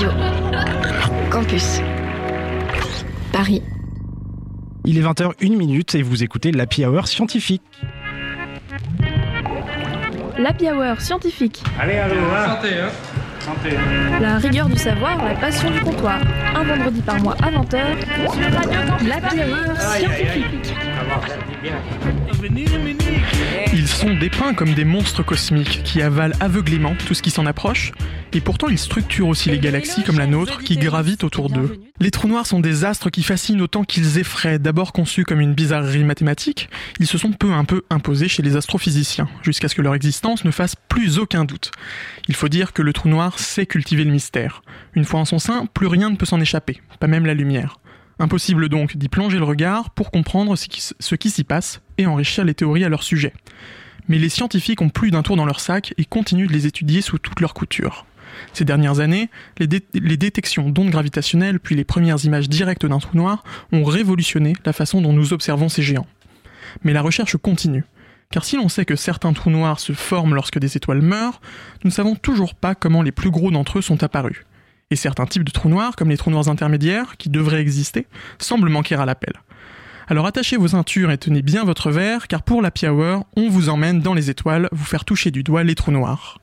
Radio. Campus. Paris. Il est 20h01 minute et vous écoutez l'Happy Hour scientifique. L'Happy Hour scientifique. Allez, allez, Santé, hein Santé. La rigueur du savoir, la passion du comptoir. Un vendredi par mois à 20h. L'Happy Hour scientifique. Ils sont dépeints comme des monstres cosmiques qui avalent aveuglément tout ce qui s'en approche, et pourtant ils structurent aussi les galaxies comme la nôtre qui gravitent autour d'eux. Les trous noirs sont des astres qui fascinent autant qu'ils effraient. D'abord conçus comme une bizarrerie mathématique, ils se sont peu à peu imposés chez les astrophysiciens, jusqu'à ce que leur existence ne fasse plus aucun doute. Il faut dire que le trou noir sait cultiver le mystère. Une fois en son sein, plus rien ne peut s'en échapper, pas même la lumière. Impossible donc d'y plonger le regard pour comprendre ce qui, s'y passe et enrichir les théories à leur sujet. Mais les scientifiques ont plus d'un tour dans leur sac et continuent de les étudier sous toutes leurs coutures. Ces dernières années, les détections d'ondes gravitationnelles puis les premières images directes d'un trou noir ont révolutionné la façon dont nous observons ces géants. Mais la recherche continue. Car si l'on sait que certains trous noirs se forment lorsque des étoiles meurent, nous ne savons toujours pas comment les plus gros d'entre eux sont apparus. Et certains types de trous noirs, comme les trous noirs intermédiaires, qui devraient exister, semblent manquer à l'appel. Alors attachez vos ceintures et tenez bien votre verre, car pour la Hour, on vous emmène dans les étoiles vous faire toucher du doigt les trous noirs.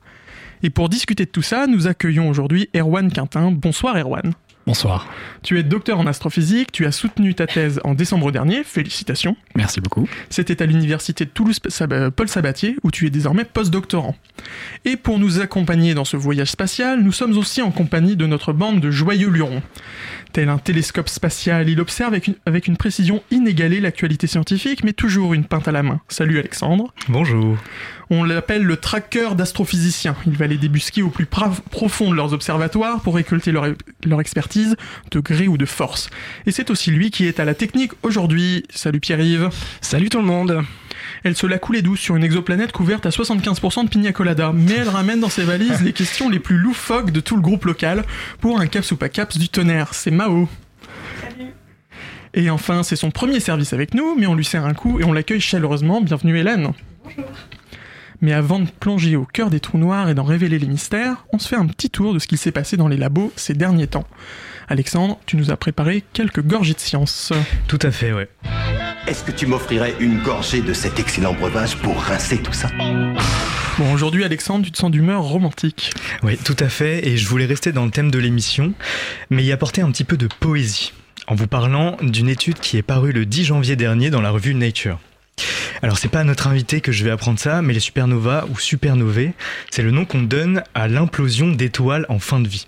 Et pour discuter de tout ça, nous accueillons aujourd'hui Erwan Quintin. Bonsoir Erwan. Bonsoir. Tu es docteur en astrophysique, tu as soutenu ta thèse en décembre dernier, félicitations. Merci beaucoup. C'était à l'université de Toulouse euh, Paul Sabatier, où tu es désormais postdoctorant. Et pour nous accompagner dans ce voyage spatial, nous sommes aussi en compagnie de notre bande de joyeux lurons. Tel un télescope spatial, il observe avec une, avec une précision inégalée l'actualité scientifique, mais toujours une pinte à la main. Salut Alexandre. Bonjour. On l'appelle le tracker d'astrophysiciens. Il va les débusquer au plus profond de leurs observatoires pour récolter leur, leur expertise de gré ou de force. Et c'est aussi lui qui est à la technique aujourd'hui. Salut Pierre-Yves. Salut tout le monde Elle se la coulait douce sur une exoplanète couverte à 75% de pina colada, mais elle ramène dans ses valises les questions les plus loufoques de tout le groupe local pour un caps ou pas caps du tonnerre. C'est Mao. Et enfin, c'est son premier service avec nous, mais on lui sert un coup et on l'accueille chaleureusement. Bienvenue Hélène. Mais avant de plonger au cœur des trous noirs et d'en révéler les mystères, on se fait un petit tour de ce qu'il s'est passé dans les labos ces derniers temps. Alexandre, tu nous as préparé quelques gorgées de science. Tout à fait, ouais. Est-ce que tu m'offrirais une gorgée de cet excellent breuvage pour rincer tout ça? Bon, aujourd'hui, Alexandre, tu te sens d'humeur romantique. Oui, tout à fait. Et je voulais rester dans le thème de l'émission, mais y apporter un petit peu de poésie, en vous parlant d'une étude qui est parue le 10 janvier dernier dans la revue Nature. Alors c'est pas à notre invité que je vais apprendre ça, mais les supernovas ou supernovae, c'est le nom qu'on donne à l'implosion d'étoiles en fin de vie.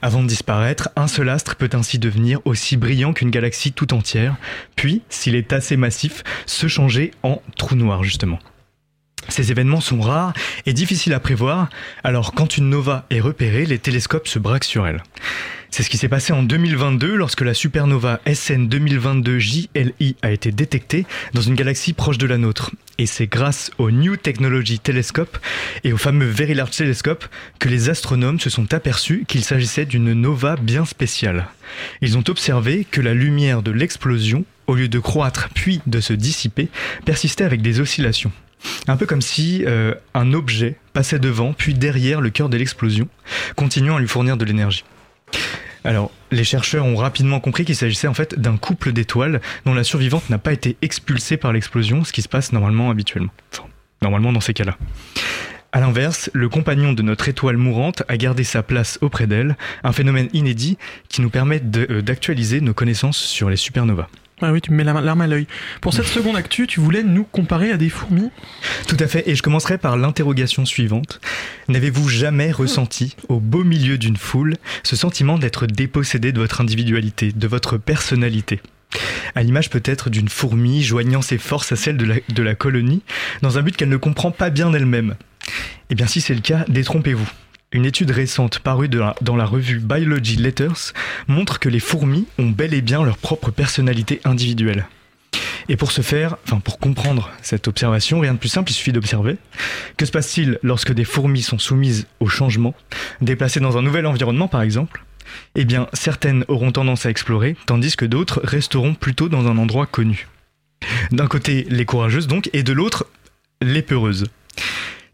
Avant de disparaître, un seul astre peut ainsi devenir aussi brillant qu'une galaxie tout entière, puis, s'il est assez massif, se changer en trou noir justement. Ces événements sont rares et difficiles à prévoir, alors quand une nova est repérée, les télescopes se braquent sur elle. C'est ce qui s'est passé en 2022 lorsque la supernova SN 2022 JLI a été détectée dans une galaxie proche de la nôtre. Et c'est grâce au New Technology Telescope et au fameux Very Large Telescope que les astronomes se sont aperçus qu'il s'agissait d'une nova bien spéciale. Ils ont observé que la lumière de l'explosion, au lieu de croître puis de se dissiper, persistait avec des oscillations. Un peu comme si euh, un objet passait devant puis derrière le cœur de l'explosion, continuant à lui fournir de l'énergie. Alors, les chercheurs ont rapidement compris qu'il s'agissait en fait d'un couple d'étoiles dont la survivante n'a pas été expulsée par l'explosion, ce qui se passe normalement habituellement. Enfin, normalement dans ces cas-là. A l'inverse, le compagnon de notre étoile mourante a gardé sa place auprès d'elle, un phénomène inédit qui nous permet euh, d'actualiser nos connaissances sur les supernovas. Ah oui, tu me mets la- l'arme à l'œil. Pour cette seconde actu, tu voulais nous comparer à des fourmis? Tout à fait, et je commencerai par l'interrogation suivante. N'avez-vous jamais ressenti, au beau milieu d'une foule, ce sentiment d'être dépossédé de votre individualité, de votre personnalité? À l'image peut-être d'une fourmi joignant ses forces à celles de la, de la colonie, dans un but qu'elle ne comprend pas bien d'elle-même. Eh bien si c'est le cas, détrompez-vous. Une étude récente parue dans la revue Biology Letters montre que les fourmis ont bel et bien leur propre personnalité individuelle. Et pour ce faire, enfin pour comprendre cette observation, rien de plus simple, il suffit d'observer. Que se passe-t-il lorsque des fourmis sont soumises au changement, déplacées dans un nouvel environnement par exemple? Eh bien, certaines auront tendance à explorer, tandis que d'autres resteront plutôt dans un endroit connu. D'un côté, les courageuses donc, et de l'autre, les peureuses.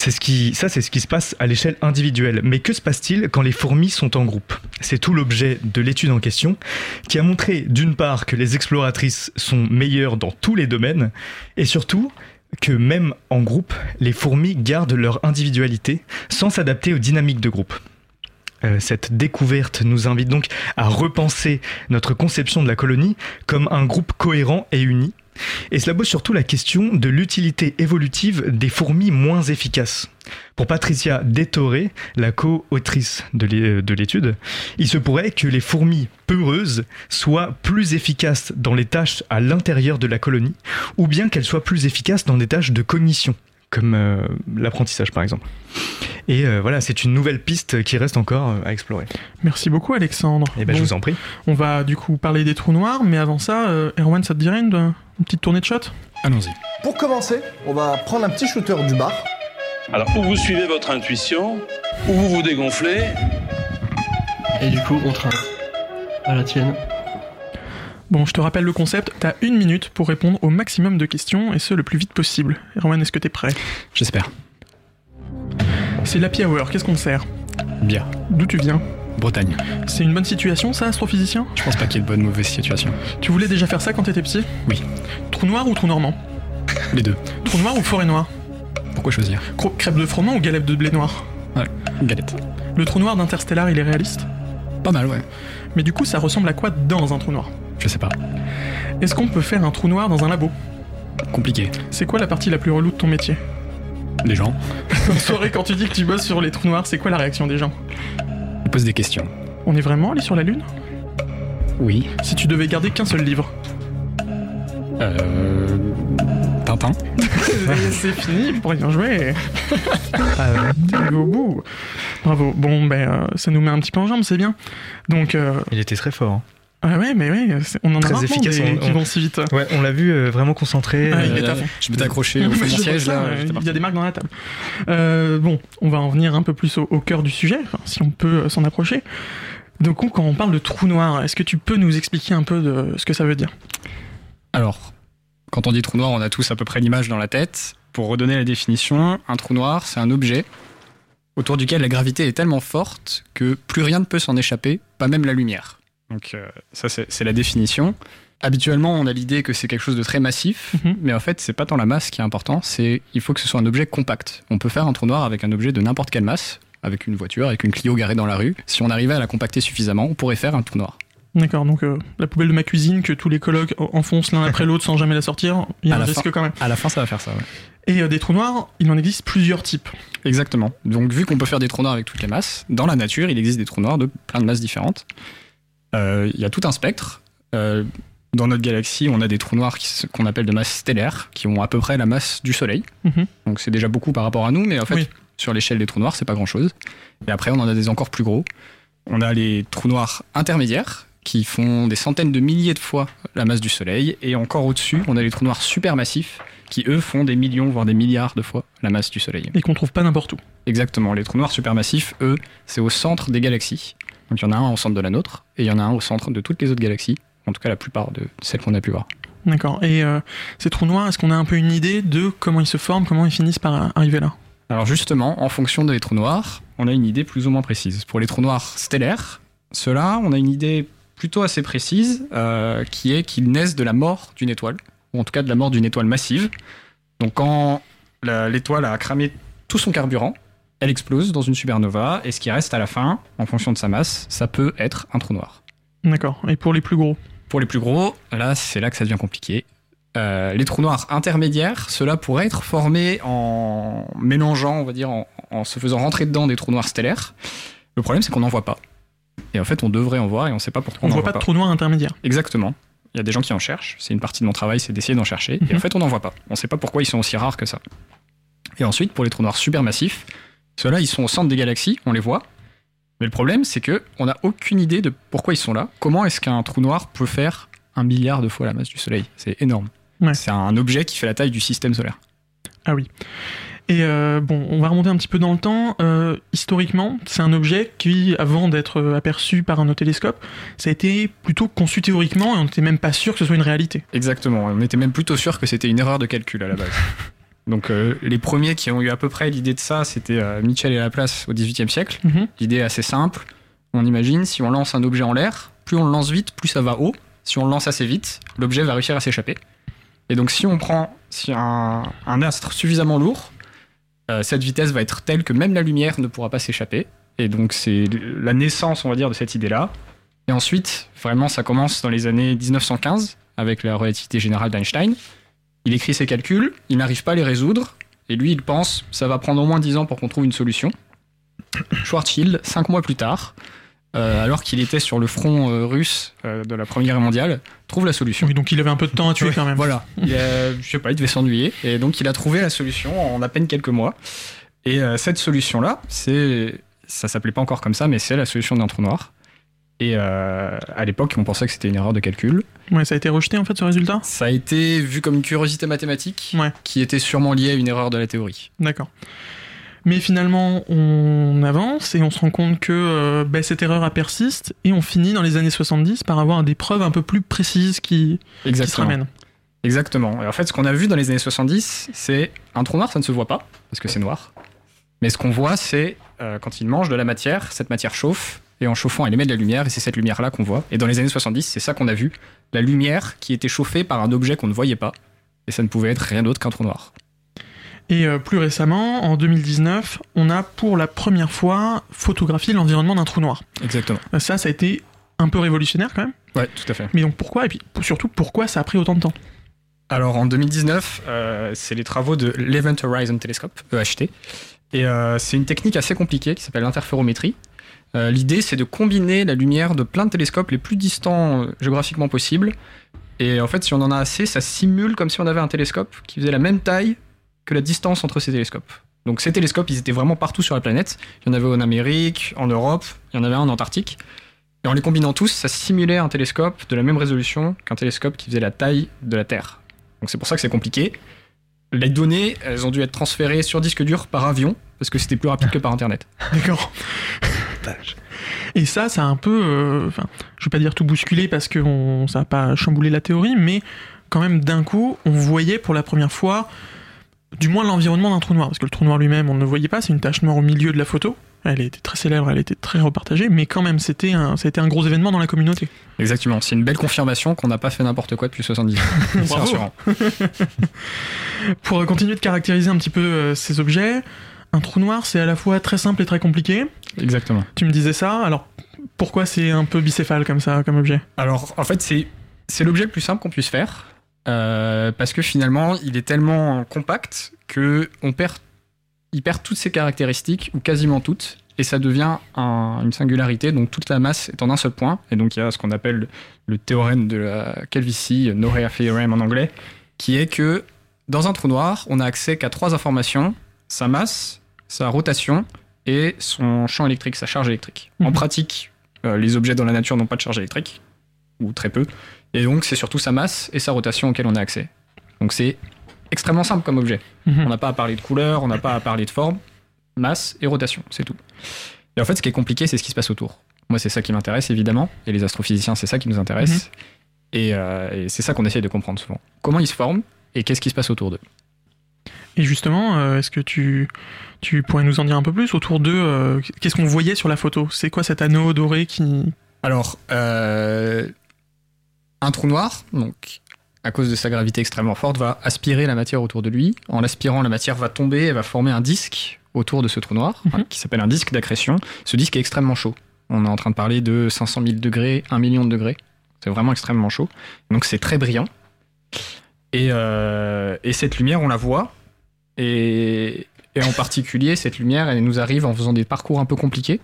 C'est ce qui, ça, c'est ce qui se passe à l'échelle individuelle. Mais que se passe-t-il quand les fourmis sont en groupe? C'est tout l'objet de l'étude en question, qui a montré d'une part que les exploratrices sont meilleures dans tous les domaines, et surtout que même en groupe, les fourmis gardent leur individualité sans s'adapter aux dynamiques de groupe. Euh, cette découverte nous invite donc à repenser notre conception de la colonie comme un groupe cohérent et uni. Et cela pose surtout la question de l'utilité évolutive des fourmis moins efficaces. Pour Patricia Détoré, la co-autrice de l'é- de l'étude, il se pourrait que les fourmis peureuses soient plus efficaces dans les tâches à l'intérieur de la colonie, ou bien qu'elles soient plus efficaces dans des tâches de cognition, comme euh, l'apprentissage par exemple. Et euh, voilà, c'est une nouvelle piste qui reste encore euh, à explorer. Merci beaucoup, Alexandre. Et ben, je vous en prie. On va du coup parler des trous noirs, mais avant ça, euh, Erwan, ça te dirait une, une petite tournée de shot Allons-y. Pour commencer, on va prendre un petit shooter du bar. Alors, ou vous suivez votre intuition, ou vous vous dégonflez. Et du coup, on trinque. À la tienne. Bon, je te rappelle le concept, t'as une minute pour répondre au maximum de questions, et ce le plus vite possible. Erwan, est-ce que t'es prêt? J'espère. C'est l'happy hour, qu'est-ce qu'on te sert? Bien. D'où tu viens? Bretagne. C'est une bonne situation, ça, astrophysicien? Je pense pas qu'il y ait de bonne ou mauvaise situation. Tu voulais déjà faire ça quand t'étais petit Oui. Trou noir ou trou normand? Les deux. Trou noir ou forêt noire? Pourquoi choisir? Cro- Crêpe de froment ou galette de blé noir? Galette. Le trou noir d'Interstellar, il est réaliste? Pas mal, ouais. Mais du coup, ça ressemble à quoi dans un trou noir? Je sais pas. Est-ce qu'on peut faire un trou noir dans un labo? Compliqué. C'est quoi la partie la plus relou de ton métier? Les gens En soirée, quand tu dis que tu bosses sur les trous noirs, c'est quoi la réaction des gens? Posent des questions. On est vraiment allé sur la Lune? Oui. Si tu devais garder qu'un seul livre? Euh. Tintin. C'est fini, pour rien jouer Ah, arrivé au bout Bravo, bon ben euh, ça nous met un petit peu en jambe, c'est bien. Donc, euh, Il était très fort. hein. Ah ouais, mais ouais, on en a Très rarement efficace, des on- qui on- vont si vite. Ouais, on l'a vu euh, vraiment concentré. Ouais, il euh, est à fond. Je m'étais accroché au fond Je siège là. il y a des marques dans la table. Euh, bon, on va en venir un peu plus au, au cœur du sujet, enfin, si on peut s'en approcher. Donc, quand on parle de trou noir, est-ce que tu peux nous expliquer un peu de ce que ça veut dire? Alors, quand on dit trou noir, on a tous à peu près l'image dans la tête. Pour redonner la définition, un trou noir, c'est un objet autour duquel la gravité est tellement forte que plus rien ne peut s'en échapper, pas même la lumière. Donc euh, ça, c'est la définition. Habituellement, on a l'idée que c'est quelque chose de très massif, Mhm. mais en fait, c'est pas tant la masse qui est important, c'est il faut que ce soit un objet compact. On peut faire un trou noir avec un objet de n'importe quelle masse, avec une voiture, avec une Clio garée dans la rue. Si on arrivait à la compacter suffisamment, on pourrait faire un trou noir. D'accord, donc euh, la poubelle de ma cuisine que tous les colocs en- enfoncent l'un après l'autre sans jamais la sortir, il y a À un risque fin. quand même. À la fin, ça va faire ça. ouais. Et euh, des trous noirs, il en existe plusieurs types. Exactement. Donc, vu qu'on peut faire des trous noirs avec toutes les masses, dans la nature, il existe des trous noirs de plein de masses différentes. Euh, Il y a tout un spectre. Euh, dans notre galaxie, on a des trous noirs qu'on appelle de masse stellaire, qui ont à peu près la masse du Soleil. Mhm. Donc, c'est déjà beaucoup par rapport à nous, mais en fait, Oui. sur l'échelle des trous noirs, c'est pas grand chose. Et après, on en a des encore plus gros. On a les trous noirs intermédiaires, qui font des centaines de milliers de fois la masse du Soleil. Et encore au-dessus, on a les trous noirs supermassifs, qui eux font des millions, voire des milliards de fois la masse du Soleil. Et qu'on trouve pas n'importe où. Exactement. Les trous noirs supermassifs, eux, c'est au centre des galaxies. Donc il y en a un au centre de la nôtre et il y en a un au centre de toutes les autres galaxies. En tout cas, la plupart de celles qu'on a pu voir. D'accord. Et euh, ces trous noirs, est-ce qu'on a un peu une idée de comment ils se forment, comment ils finissent par euh, arriver là? Alors justement, en fonction des trous noirs, on a une idée plus ou moins précise. Pour les trous noirs stellaires, ceux-là, on a une idée plutôt assez précise, euh, qui est qu'ils naissent de la mort d'une étoile, ou en tout cas de la mort d'une étoile massive. Donc quand l'étoile a cramé tout son carburant, elle explose dans une supernova, et ce qui reste à la fin, en fonction de sa masse, ça peut être un trou noir. D'accord. Et pour les plus gros? Pour les plus gros, là, c'est là que ça devient compliqué. Euh, les trous noirs intermédiaires, cela pourrait être formé en mélangeant, on va dire, en, en se faisant rentrer dedans des trous noirs stellaires. Le problème, c'est qu'on n'en voit pas. Et en fait, on devrait en voir et on ne sait pas pourquoi On on ne n'en voit pas de trous noirs intermédiaires. Exactement. Il y a des gens qui en cherchent. C'est une partie de mon travail, c'est d'essayer d'en chercher. Et Mhm. en fait, on n'en voit pas. On ne sait pas pourquoi ils sont aussi rares que ça. Et ensuite, pour les trous noirs supermassifs, ceux-là, ils sont au centre des galaxies, on les voit. Mais le problème, c'est que on n'a aucune idée de pourquoi ils sont là. Comment est-ce qu'un trou noir peut faire un milliard de fois la masse du Soleil? C'est énorme. Ouais. C'est un objet qui fait la taille du système solaire. Ah oui. Et euh, bon, on va remonter un petit peu dans le temps. Euh, historiquement, c'est un objet qui, avant d'être euh, aperçu par nos télescopes, ça a été plutôt conçu théoriquement et on n'était même pas sûr que ce soit une réalité. Exactement. On était même plutôt sûr que c'était une erreur de calcul à la base. Donc euh, les premiers qui ont eu à peu près l'idée de ça, c'était euh, Mitchell et Laplace au XVIIIe siècle. Mhm. L'idée est assez simple. On imagine si on lance un objet en l'air, plus on le lance vite, plus ça va haut. Si on le lance assez vite, l'objet va réussir à s'échapper. Et donc si on prend si un, un astre suffisamment lourd, euh, cette vitesse va être telle que même la lumière ne pourra pas s'échapper. Et donc c'est la naissance, on va dire, de cette idée-là. Et ensuite, vraiment, ça commence dans les années 1915 avec la relativité générale d'Einstein. Il écrit ses calculs, il n'arrive pas à les résoudre, et lui, il pense ça va prendre au moins 10 ans pour qu'on trouve une solution. Schwarzschild, 5 mois plus tard, euh, alors qu'il était sur le front euh, russe euh, de la Première Guerre mondiale, trouve la solution. Oui, donc il avait un peu de temps à tuer quand même. Voilà, il a- je sais pas, il devait s'ennuyer, et donc il a trouvé la solution en à peine quelques mois. Et cette solution-là, c'est, ça s'appelait pas encore comme ça, mais c'est la solution d'un trou noir. Et euh, à l'époque, on pensait que c'était une erreur de calcul. Ouais, ça a été rejeté en fait ce résultat? Ça a été vu comme une curiosité mathématique Ouais. qui était sûrement liée à une erreur de la théorie. D'accord. Mais finalement, on avance et on se rend compte que euh, ben, cette erreur elle persiste et on finit dans les années 70 par avoir des preuves un peu plus précises qui, qui se Exactement. ramènent. Exactement. Et en fait, ce qu'on a vu dans les années 70, c'est un trou noir, ça ne se voit pas, parce que c'est noir. Mais ce qu'on voit, c'est euh, quand il mange de la matière, cette matière chauffe, et en chauffant, elle émet de la lumière, et c'est cette lumière-là qu'on voit. Et dans les années 70, c'est ça qu'on a vu, la lumière qui était chauffée par un objet qu'on ne voyait pas, et ça ne pouvait être rien d'autre qu'un trou noir. Et euh, plus récemment, en 2019, on a pour la première fois photographié l'environnement d'un trou noir. Exactement. Euh, Ça, ça a été un peu révolutionnaire quand même. Ouais, tout à fait. Mais donc pourquoi? Et puis surtout, pourquoi ça a pris autant de temps? Alors en 2019, euh, c'est les travaux de l'Event Horizon Telescope, EHT. Et euh, c'est une technique assez compliquée qui s'appelle l'interférométrie. Euh, L'idée, c'est de combiner la lumière de plein de télescopes les plus distants euh, géographiquement possible. Et en fait, si on en a assez, ça simule comme si on avait un télescope qui faisait la même taille que la distance entre ces télescopes. Donc ces télescopes, ils étaient vraiment partout sur la planète. Il y en avait en Amérique, en Europe, il y en avait un en Antarctique. Et en les combinant tous, ça simulait un télescope de la même résolution qu'un télescope qui faisait la taille de la Terre. Donc c'est pour ça que c'est compliqué. Les données, elles ont dû être transférées sur disque dur par avion, parce que c'était plus rapide que par Internet. D'accord. Et ça, ça a un peu, euh, enfin, je vais pas dire tout bousculé parce que on, ça a pas chamboulé la théorie, mais quand même d'un coup, on voyait pour la première fois, du moins l'environnement d'un trou noir, parce que le trou noir lui-même, on ne le voyait pas, c'est une tache noire au milieu de la photo. Elle était très célèbre, elle était très repartagée, mais quand même, c'était un, c'était un gros événement dans la communauté. Exactement, c'est une belle confirmation qu'on n'a pas fait n'importe quoi depuis 70 ans. c'est rassurant. Pour continuer de caractériser un petit peu euh, ces objets, un trou noir, c'est à la fois très simple et très compliqué. Exactement. Tu me disais ça, alors pourquoi c'est un peu bicéphale comme ça, comme objet? Alors, en fait, c'est c'est l'objet le plus simple qu'on puisse faire, euh, parce que finalement, il est tellement compact que on perd, il perd toutes ses caractéristiques ou quasiment toutes, et ça devient un- une singularité. Donc toute la masse est en un seul point, et donc il y a ce qu'on appelle le, le théorème de la Calvici, Norea Theorem en anglais, qui est que dans un trou noir, on a accès qu'à trois informations sa masse, sa rotation et son champ électrique, sa charge électrique. En Mhm. pratique, euh, les objets dans la nature n'ont pas de charge électrique, ou très peu. Et donc, c'est surtout sa masse et sa rotation auxquelles on a accès. Donc, c'est extrêmement simple comme objet. Mhm. On n'a pas à parler de couleur, on n'a pas à parler de forme, masse et rotation, c'est tout. Et en fait, ce qui est compliqué, c'est ce qui se passe autour. Moi, c'est ça qui m'intéresse, évidemment, et les astrophysiciens, c'est ça qui nous intéresse. Et, euh, et c'est ça qu'on essaye de comprendre souvent. Comment ils se forment et qu'est-ce qui se passe autour d'eux. Et justement, euh, est-ce que tu, tu pourrais nous en dire un peu plus autour d'eux euh, Qu'est-ce qu'on voyait sur la photo? C'est quoi cet anneau doré qui... Alors, euh, un trou noir, donc à cause de sa gravité extrêmement forte, va aspirer la matière autour de lui. En l'aspirant, la matière va tomber et va former un disque autour de ce trou noir, Mhm. hein, qui s'appelle un disque d'accrétion. Ce disque est extrêmement chaud. On est en train de parler de 500 000 degrés, 1 million de degrés. C'est vraiment extrêmement chaud. Donc c'est très brillant. Et, euh, et cette lumière, on la voit. Et, et en particulier, cette lumière, elle nous arrive en faisant des parcours un peu compliqués,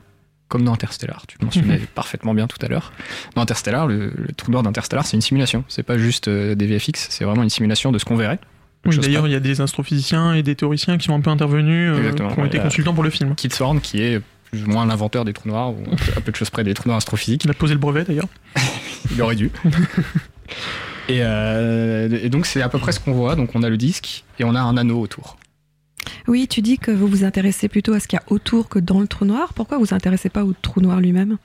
comme dans Interstellar. Tu le mentionnais parfaitement bien tout à l'heure. Dans Interstellar, le, le trou noir d'Interstellar, c'est une simulation. C'est pas juste euh, des VFX, c'est vraiment une simulation de ce qu'on verrait. Oui, D'ailleurs, il y a des astrophysiciens et des théoriciens qui sont un peu intervenus, euh, qui ont été consultants pour le film. Kit Thorne, qui est plus ou moins l'inventeur des trous noirs, ou à peu de choses près des trous noirs astrophysiques. Il a posé le brevet d'ailleurs. Il aurait dû. et, euh, et donc, c'est à peu près ce qu'on voit. Donc, on a le disque et on a un anneau autour. Oui, tu dis que vous vous intéressez plutôt à ce qu'il y a autour que dans le trou noir. Pourquoi vous vous intéressez pas au trou noir lui-même?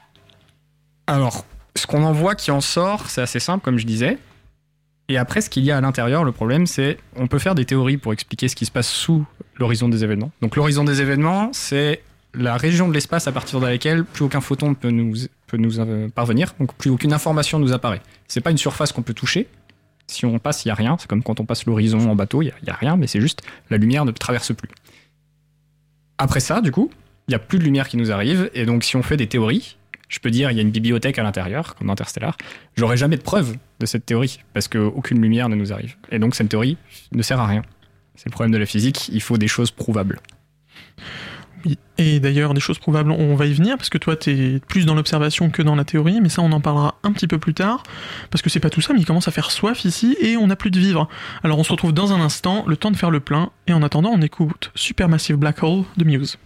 Alors, ce qu'on en voit qui en sort, c'est assez simple, comme je disais. Et après, ce qu'il y a à l'intérieur, le problème, c'est on peut faire des théories pour expliquer ce qui se passe sous l'horizon des événements. Donc l'horizon des événements, c'est la région de l'espace à partir de laquelle plus aucun photon peut nous, peut nous euh, parvenir, donc plus aucune information nous apparaît. C'est pas une surface qu'on peut toucher. Si on passe, il n'y a rien. C'est comme quand on passe l'horizon en bateau, il n'y a, rien, mais c'est juste la lumière ne traverse plus. Après ça, du coup, il n'y a plus de lumière qui nous arrive, et donc si on fait des théories, je peux dire il y a une bibliothèque à l'intérieur, comme Interstellar, j'aurai jamais de preuve de cette théorie, parce qu'aucune lumière ne nous arrive. Et donc cette théorie ne sert à rien. C'est le problème de la physique, il faut des choses prouvables. Et d'ailleurs des choses prouvables, on va y venir, parce que toi tu es plus dans l'observation que dans la théorie, mais ça on en parlera un petit peu plus tard, parce que c'est pas tout ça, mais il commence à faire soif ici, et on n'a plus de vivre. Alors on se retrouve dans un instant, le temps de faire le plein, et en attendant on écoute Supermassive Black Hole de Muse.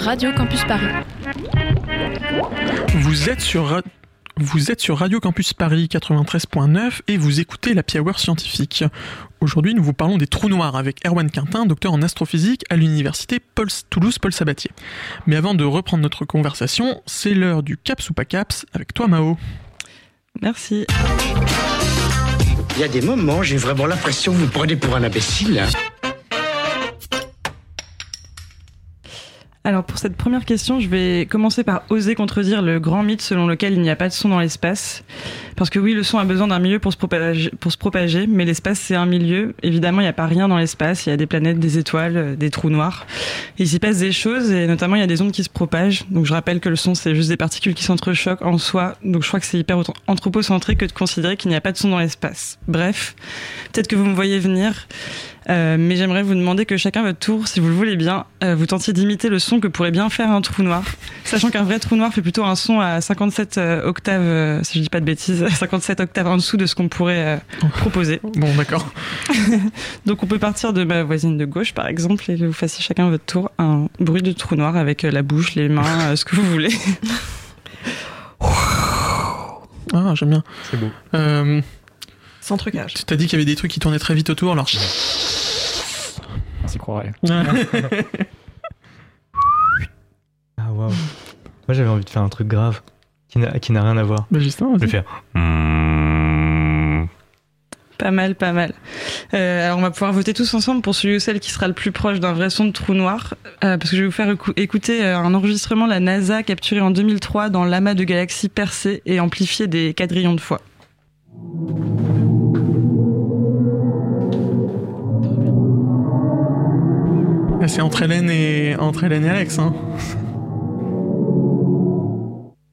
Radio Campus Paris. Vous êtes sur, vous êtes sur Radio Campus Paris 93.9 et vous écoutez la Hour scientifique. Aujourd'hui, nous vous parlons des trous noirs avec Erwan Quintin, docteur en astrophysique à l'université Toulouse-Paul Sabatier. Mais avant de reprendre notre conversation, c'est l'heure du CAPS ou pas CAPS avec toi Mao. Merci. Il y a des moments, j'ai vraiment l'impression que vous prenez pour un imbécile. Alors pour cette première question, je vais commencer par oser contredire le grand mythe selon lequel il n'y a pas de son dans l'espace. Parce que oui, le son a besoin d'un milieu pour se propager, mais l'espace c'est un milieu. Évidemment, il n'y a pas rien dans l'espace, il y a des planètes, des étoiles, euh, des trous noirs. il s'y passe des choses et notamment il y a des ondes qui se propagent. Donc je rappelle que le son c'est juste des particules qui s'entrechoquent en soi. Donc je crois que c'est hyper anthropocentré que de considérer qu'il n'y a pas de son dans l'espace. Bref, peut-être que vous me voyez venir. Euh, mais j'aimerais vous demander que chacun votre tour, si vous le voulez bien, euh, vous tentiez d'imiter le son que pourrait bien faire un trou noir, sachant qu'un vrai trou noir fait plutôt un son à 57 euh, octaves, si je dis pas de bêtises, 57 octaves en dessous de ce qu'on pourrait proposer. Bon, d'accord. Donc on peut partir de ma voisine de gauche, par exemple, et que vous fassiez chacun votre tour un bruit de trou noir avec la bouche, les mains, ce que vous voulez. ah, j'aime bien. C'est beau. Sans trucage. Tu t'as dit qu'il y avait des trucs qui tournaient très vite autour, alors. On s'y croirait. ah waouh. Moi j'avais envie de faire un truc grave qui n'a, qui n'a rien à voir. Bah justement, je vais faire. Pas mal, pas mal. Euh, alors on va pouvoir voter tous ensemble pour celui ou celle qui sera le plus proche d'un vrai son de trou noir, euh, parce que je vais vous faire écouter euh, un enregistrement de la NASA capturé en 2003 dans l'amas de galaxies percées et amplifié des quadrillions de fois. C'est entre Hélène et entre Hélène et Alex. Hein.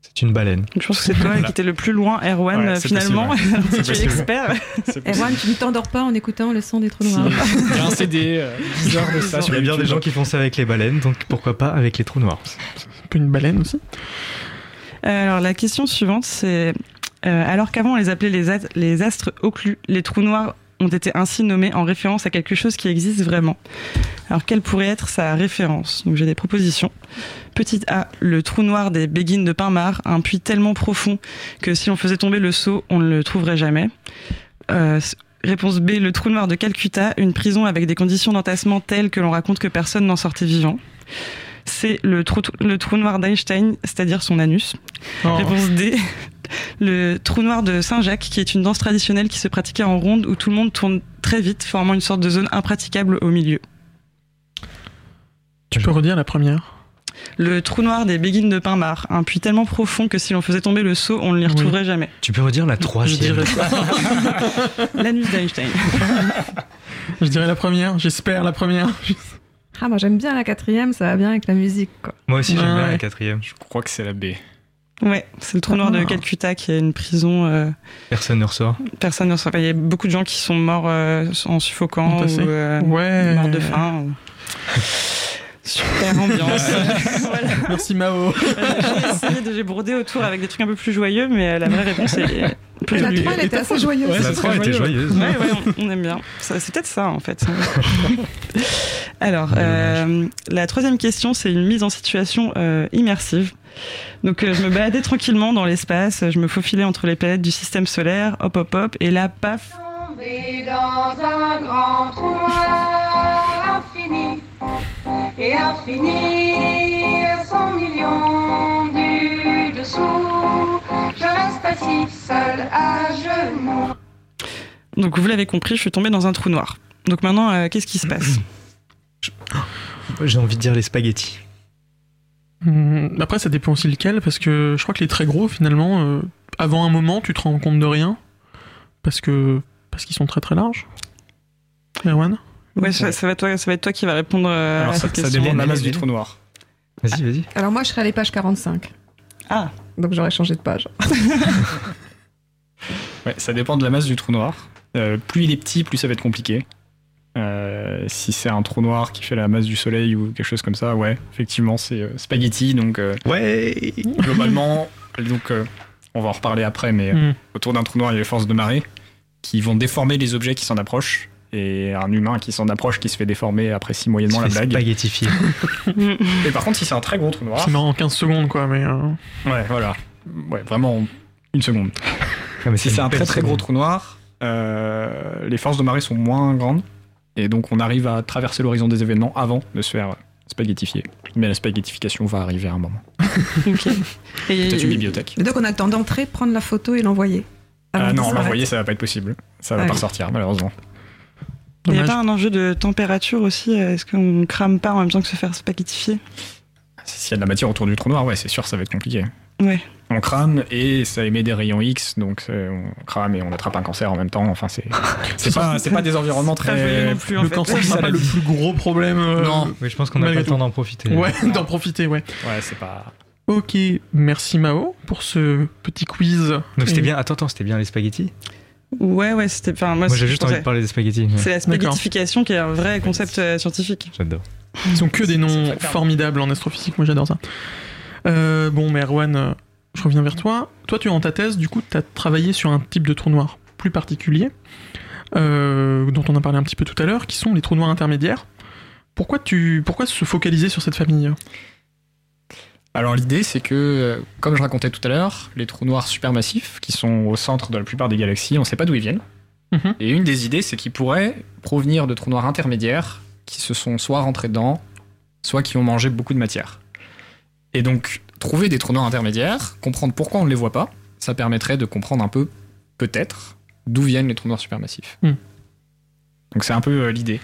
C'est une baleine. Je pense que c'est toi qui étais le plus loin, Erwan, Ouais, c'est finalement. ouais. tu es expert. Erwan, tu ne t'endors pas en écoutant le son des trous noirs. Il y a un CD euh, bizarre de ça Il sur y a bien des gens qui font ça avec les baleines, donc pourquoi pas avec les trous noirs Un peu une baleine aussi? Euh, Alors la question suivante, c'est euh, alors qu'avant on les appelait les, les astres occlus, les trous noirs ont été ainsi nommés en référence à quelque chose qui existe vraiment. Alors quelle pourrait être sa référence? Donc j'ai des propositions. Petite A, le trou noir des béguines de Pinmar, un puits tellement profond que si on faisait tomber le seau, on ne le trouverait jamais. Euh, Réponse B, le trou noir de Calcutta, une prison avec des conditions d'entassement telles que l'on raconte que personne n'en sortait vivant. C'est le trou, le trou noir d'Einstein, c'est-à-dire son anus. Oh. Réponse D, le trou noir de Saint-Jacques, qui est une danse traditionnelle qui se pratiquait en ronde où tout le monde tourne très vite, formant une sorte de zone impraticable au milieu. Tu peux redire la première? Le trou noir des béguines de Pinmar, un puits tellement profond que si l'on faisait tomber le seau, on ne l'y retrouverait jamais. Tu peux redire la troisième. L'anus d'Einstein. Je dirais la première. J'espère la première. Ah, moi j'aime bien la quatrième, ça va bien avec la musique. Quoi. Moi aussi j'aime bien la quatrième. Je crois que c'est la B. Ouais, c'est le trou noir de Ah. Calcutta qui est une prison. euh, Personne ne ressort. personne ne pas. Il y a beaucoup de gens qui sont morts euh, en suffoquant ou euh, Ouais. morts de faim. ou- Super ambiance. voilà. Merci Mao. J'ai essayé de j'ai brodé autour avec des trucs un peu plus joyeux, mais euh, la vraie réponse est. La plutôt- 3 elle était assez joyeuse. Ouais, la c'est 3 très était joyeuse. Ouais, ouais, on, on aime bien. C'est peut-être ça, en fait. Alors, euh, la troisième question, c'est une mise en situation euh, immersive. Donc, euh, je me baladais tranquillement dans l'espace, je me faufilais entre les planètes du système solaire, hop, hop, hop, et là, paf, Tombé dans un grand trou noir infini et infini cent millions du dessous. Je reste assis seul à genoux. donc vous l'avez compris, je suis tombée dans un trou noir. Donc maintenant, euh, qu'est-ce qui se passe? J'ai envie de dire les spaghettis. Hum, Après, ça dépend aussi lequel, parce que je crois que les très gros, finalement, euh, avant un moment, tu te rends compte de rien, parce que parce qu'ils sont très très larges. Erwan? Ouais, ça, ça va être toi, ça va être toi qui va répondre euh, Alors à ça, cette ça question. dépend de la masse du trou noir. Vas-y, vas-y. Alors moi je serais à les pages 45. Ah, Donc j'aurais changé de page. Ouais, ça dépend de la masse du trou noir. Euh, plus il est petit, plus ça va être compliqué. Euh, si c'est un trou noir qui fait la masse du soleil ou quelque chose comme ça, ouais, effectivement, c'est euh, spaghetti. Donc, euh, Ouais globalement, donc, euh, on va en reparler après, mais euh, Hum. autour d'un trou noir, il y a les forces de marée qui vont déformer les objets qui s'en approchent. Et un humain qui s'en approche, qui se fait déformer, apprécie moyennement la blague. spaghettifier. Et par contre, si c'est un très gros trou noir, C'est marrant en 15 secondes, quoi, mais. euh, ouais, voilà, ouais, vraiment une seconde. Ah, mais Si c'est un très très gros trou noir, euh, les forces de marée sont moins grandes et donc on arrive à traverser l'horizon des événements avant de se faire spaghettifier. Mais la spaghettification va arriver à un moment. ok. Peut-être une bibliothèque. Et donc on a le temps d'entrer, prendre la photo et l'envoyer. Ah non, l'envoyer ça va pas être possible. Ça va Ouais. pas ressortir malheureusement. Il n'y a pas un enjeu de température aussi euh, Est-ce qu'on crame pas en même temps que se faire spaghettifier s'il y a de la matière autour du trou noir, ouais, c'est sûr, ça va être compliqué. Ouais. On crame et ça émet des rayons X, donc c'est- on crame et on attrape un cancer en même temps. Enfin, c'est c'est pas, c'est pas des environnements très. plus, le fait. cancer sera pas le plus gros problème. euh, Non. Oui, je pense qu'on n'a pas malgré le temps tout. d'en profiter. Ouais, d'en profiter, ouais. Ouais, c'est pas. Ok, merci Mao pour ce petit quiz. Donc c'était bien. Attends, attends, c'était bien les spaghettis? Ouais, ouais, c'était. Enfin, moi, j'ai juste envie de parler des spaghettis. C'est la spaghettification qui est un vrai concept euh, scientifique. J'adore. Ils ont que des noms formidables en astrophysique, moi j'adore ça. Euh, bon, mais Erwan, euh, je reviens vers toi. Toi, tu, en ta thèse, du coup, tu as travaillé sur un type de trou noir plus particulier, euh, dont on a parlé un petit peu tout à l'heure, qui sont les trous noirs intermédiaires. Pourquoi, tu, pourquoi se focaliser sur cette famille Alors l'idée, c'est que, euh, comme je racontais tout à l'heure, les trous noirs supermassifs, qui sont au centre de la plupart des galaxies, on ne sait pas d'où ils viennent. Mhm. Et une des idées, c'est qu'ils pourraient provenir de trous noirs intermédiaires qui se sont soit rentrés dedans, soit qui ont mangé beaucoup de matière. Et donc, trouver des trous noirs intermédiaires, comprendre pourquoi on ne les voit pas, ça permettrait de comprendre un peu, peut-être, d'où viennent les trous noirs supermassifs. Hmm. Donc c'est un peu euh, l'idée.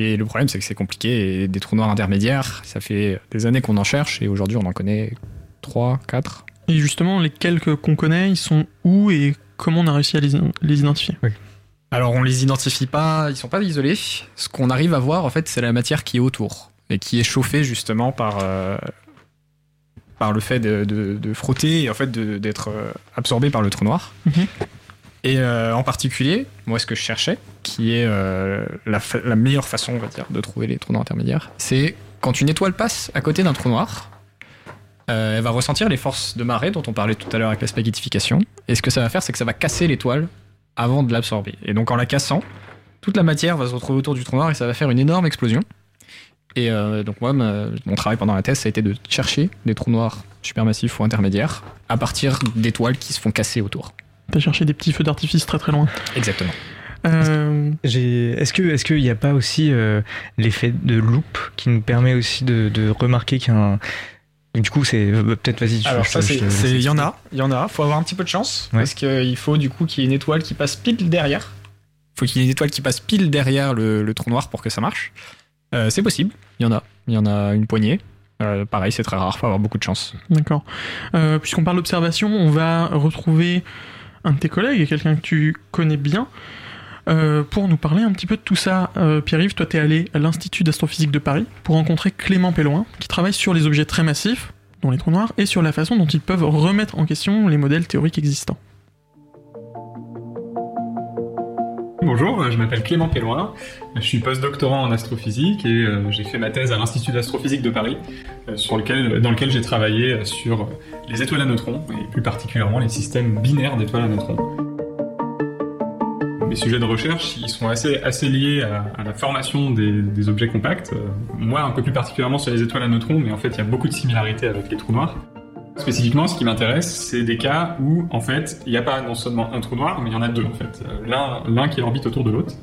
Et le problème, c'est que c'est compliqué. Et des trous noirs intermédiaires, ça fait des années qu'on en cherche, et aujourd'hui, on en connaît 3, 4. Et justement, les quelques qu'on connaît, ils sont où et comment on a réussi à les, les identifier? Alors on les identifie pas, ils sont pas isolés. Ce qu'on arrive à voir en fait, c'est la matière qui est autour et qui est chauffée justement par euh, par le fait de, de- de frotter et en fait de- d'être euh, absorbé par le trou noir. Mhm. Et euh, en particulier, moi ce que je cherchais, qui est euh, la, meilleure façon on va dire de trouver les trous noirs intermédiaires, c'est quand une étoile passe à côté d'un trou noir. euh, elle va ressentir les forces de marée dont on parlait tout à l'heure avec la spaghettification. Et ce que ça va faire, c'est que ça va casser l'étoile avant de l'absorber. Et donc en la cassant, toute la matière va se retrouver autour du trou noir et ça va faire une énorme explosion. Et donc moi, mon travail pendant la thèse, ça a été de chercher des trous noirs supermassifs ou intermédiaires à partir d'étoiles qui se font casser autour. T'as cherché des petits feux d'artifice très très loin. Exactement. Euh, Est-ce que est-ce qu'il n'y a pas aussi euh, l'effet de loupe qui nous permet aussi de, de remarquer qu'un du coup c'est euh, peut-être vas-y. Alors ça, il y en a, il y en a. Faut avoir un petit peu de chance Ouais. parce qu'il faut du coup qu'il y ait une étoile qui passe pile derrière. Faut qu'il y ait une étoile qui passe pile derrière le, le trou noir pour que ça marche. Euh, c'est possible. Il y en a. Il y en a une poignée. Euh, pareil, c'est très rare. Faut avoir beaucoup de chance. D'accord. Euh, Puisqu'on parle d'observation, on va retrouver un de tes collègues, quelqu'un que tu connais bien, euh, pour nous parler un petit peu de tout ça. Euh, Pierre-Yves, toi, t'es allé à l'Institut d'astrophysique de Paris pour rencontrer Clément Pelloin, qui travaille sur les objets très massifs, dont les trous noirs, et sur la façon dont ils peuvent remettre en question les modèles théoriques existants. Bonjour, euh, je m'appelle Clément Pelloin, je suis postdoctorant en astrophysique et euh, j'ai fait ma thèse à l'Institut d'astrophysique de Paris, euh, dans lequel j'ai travaillé sur les étoiles à neutrons et plus particulièrement les systèmes binaires d'étoiles à neutrons. Mes sujets de recherche, sont assez, liés à, la formation des, objets compacts. Moi, un peu plus particulièrement sur les étoiles à neutrons, mais en fait, il y a beaucoup de similarités avec les trous noirs. Spécifiquement, ce qui m'intéresse, c'est des cas où, en fait, il n'y a pas non seulement un trou noir, mais il y en a deux, en fait. Euh, L'un, l'un qui orbite autour de l'autre.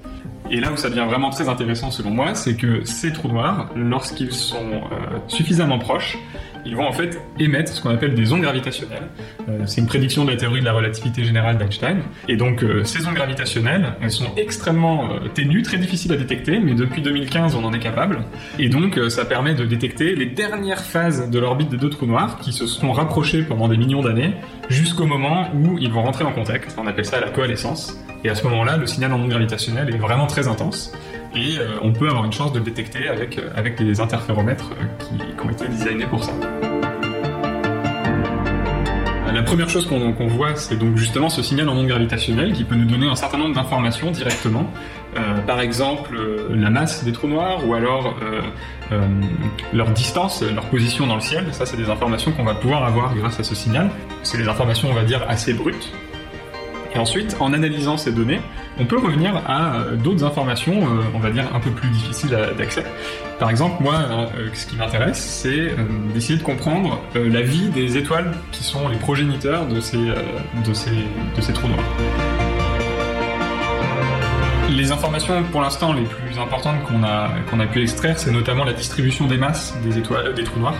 Et là où ça devient vraiment très intéressant, selon moi, c'est que ces trous noirs, lorsqu'ils sont euh, suffisamment proches, ils vont en fait émettre ce qu'on appelle des ondes gravitationnelles. Euh, c'est une prédiction de la théorie de la relativité générale d'Einstein. Et donc, euh, ces ondes gravitationnelles, elles sont extrêmement euh, ténues, très difficiles à détecter, mais depuis 2015, on en est capable. Et donc, ça permet de détecter les dernières phases de l'orbite des deux trous noirs qui se seront rapprochés pendant des millions d'années jusqu'au moment où ils vont rentrer en contact. On appelle ça la coalescence. Et à ce moment-là, le signal en ondes gravitationnelles est vraiment très intense. Euh, on peut avoir une chance de le détecter avec, euh, avec des interféromètres euh, qui, ont été designés pour ça. La première chose qu'on voit, c'est donc justement ce signal en ondes gravitationnelles qui peut nous donner un certain nombre d'informations directement. Par exemple, la masse des trous noirs ou alors leur distance, leur position dans le ciel. Ça, c'est des informations qu'on va pouvoir avoir grâce à ce signal. C'est des informations, on va dire, assez brutes. Et ensuite, en analysant ces données, on peut revenir à euh, d'autres informations, euh, on va dire, un peu plus difficiles d'accès. Par exemple, moi, euh, ce qui m'intéresse, c'est d'essayer de comprendre la vie des étoiles qui sont les progéniteurs de ces, de ces, de ces trous noirs. Les informations pour l'instant les plus importantes qu'on a, qu'on a pu extraire, c'est notamment la distribution des masses des, étoiles, des trous noirs.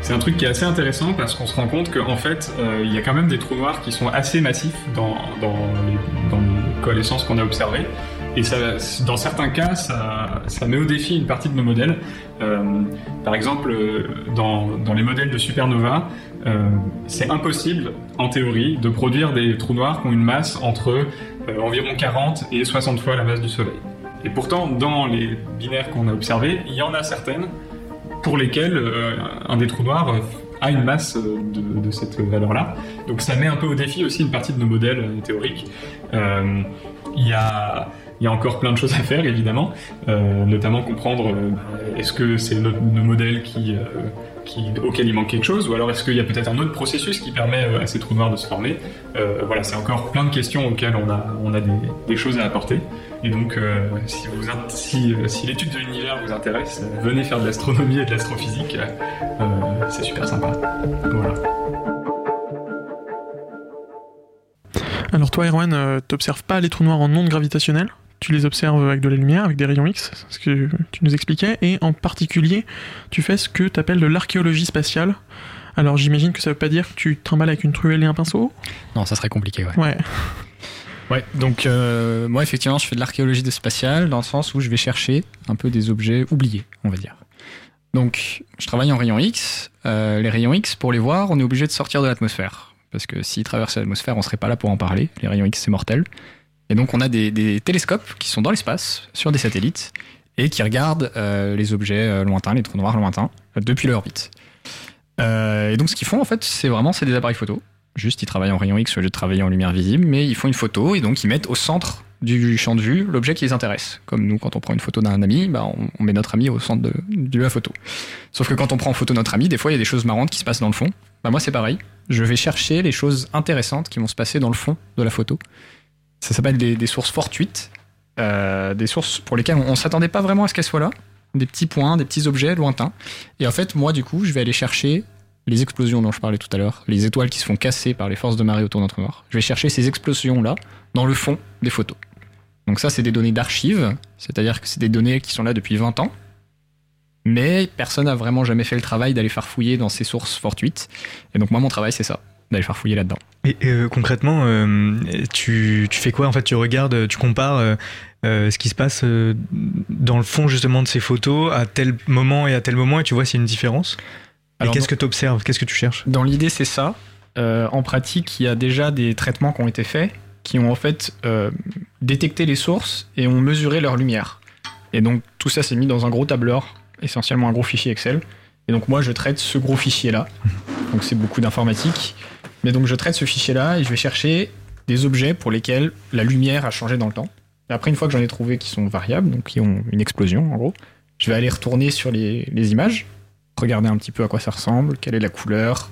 C'est un truc qui est assez intéressant parce qu'on se rend compte qu'en fait, il y a quand même des trous noirs qui sont assez massifs dans, dans, dans les coalescences qu'on a observées. Et ça, dans certains cas, ça, ça met au défi une partie de nos modèles Euh, par exemple, dans, dans les modèles de supernova, euh, c'est impossible, en théorie, de produire des trous noirs qui ont une masse entre euh, environ 40 et 60 fois la masse du Soleil. Et pourtant, dans les binaires qu'on a observés, il y en a certaines pour lesquelles un des trous noirs a une masse euh, de, cette valeur-là. Donc ça met un peu au défi aussi une partie de nos modèles euh, théoriques. Euh, Il y a il y a encore plein de choses à faire, évidemment, notamment comprendre est-ce que c'est nos, modèles qui, qui, auxquels il manque quelque chose, ou alors est-ce qu'il y a peut-être un autre processus qui permet euh, à ces trous noirs de se former? Euh, voilà, c'est encore plein de questions auxquelles on a, des, choses à apporter. Et donc, euh, si, l'étude de l'univers vous intéresse, venez faire de l'astronomie et de l'astrophysique. C'est super sympa. Voilà. Alors toi, Erwan, t'observes pas les trous noirs en ondes gravitationnelles? Tu les observes avec de la lumière, avec des rayons X, ce que tu nous expliquais, et en particulier, tu fais ce que tu appelles de l'archéologie spatiale. Alors j'imagine que ça veut pas dire que tu te trimbales avec une truelle et un pinceau? Non, ça serait compliqué, ouais. Ouais. Ouais, donc euh, moi effectivement je fais de l'archéologie de spatiale dans le sens où je vais chercher un peu des objets oubliés, on va dire. Donc je travaille en rayons X. Euh, les rayons X, pour les voir, on est obligé de sortir de l'atmosphère. Parce que s'ils traversaient l'atmosphère, on serait pas là pour en parler. Les rayons X, c'est mortel. Et donc on a des, télescopes qui sont dans l'espace, sur des satellites, et qui regardent euh, les objets euh, lointains, les trous noirs lointains, euh, depuis leur orbite. Et donc ce qu'ils font en fait, c'est vraiment c'est des appareils photo. Juste ils travaillent en rayon X au lieu de travailler en lumière visible, mais ils font une photo et donc ils mettent au centre du champ de vue l'objet qui les intéresse. Comme nous, quand on prend une photo d'un ami, bah, on, on met notre ami au centre de, de la photo. Sauf que quand on prend en photo notre ami, des fois il y a des choses marrantes qui se passent dans le fond. Bah, moi c'est pareil. Je vais chercher les choses intéressantes qui vont se passer dans le fond de la photo. Ça s'appelle des, des sources fortuites, euh, des sources pour lesquelles on, on s'attendait pas vraiment à ce qu'elles soient là, des petits points, des petits objets lointains. Et en fait, moi du coup, je vais aller chercher les explosions dont je parlais tout à l'heure, les étoiles qui se font casser par les forces de marée autour d'un trou noir. Je vais chercher ces explosions-là dans le fond des photos. Donc ça, c'est des données d'archives, c'est-à-dire que c'est des données qui sont là depuis 20 ans, mais personne n'a vraiment jamais fait le travail d'aller farfouiller dans ces sources fortuites. Et donc moi, mon travail, c'est ça, d'aller farfouiller là-dedans. Et euh, concrètement, euh, tu, tu fais quoi en fait Tu regardes, tu compares euh, ce qui se passe dans le fond justement de ces photos à tel moment et à tel moment et tu vois s'il y a une différence? Et qu'est-ce que tu observes Qu'est-ce que tu cherches? Dans l'idée, c'est ça. En pratique, il y a déjà des traitements qui ont été faits qui ont en fait détecté les sources et ont mesuré leur lumière. Et donc tout ça s'est mis dans un gros tableur, essentiellement un gros fichier Excel. Et donc moi, je traite ce gros fichier-là. Donc c'est beaucoup d'informatique. Mais donc je traite ce fichier-là et je vais chercher des objets pour lesquels la lumière a changé dans le temps. Après, une fois que j'en ai trouvé qui sont variables, donc qui ont une explosion en gros, je vais aller retourner sur les, images, regarder un petit peu à quoi ça ressemble, quelle est la couleur,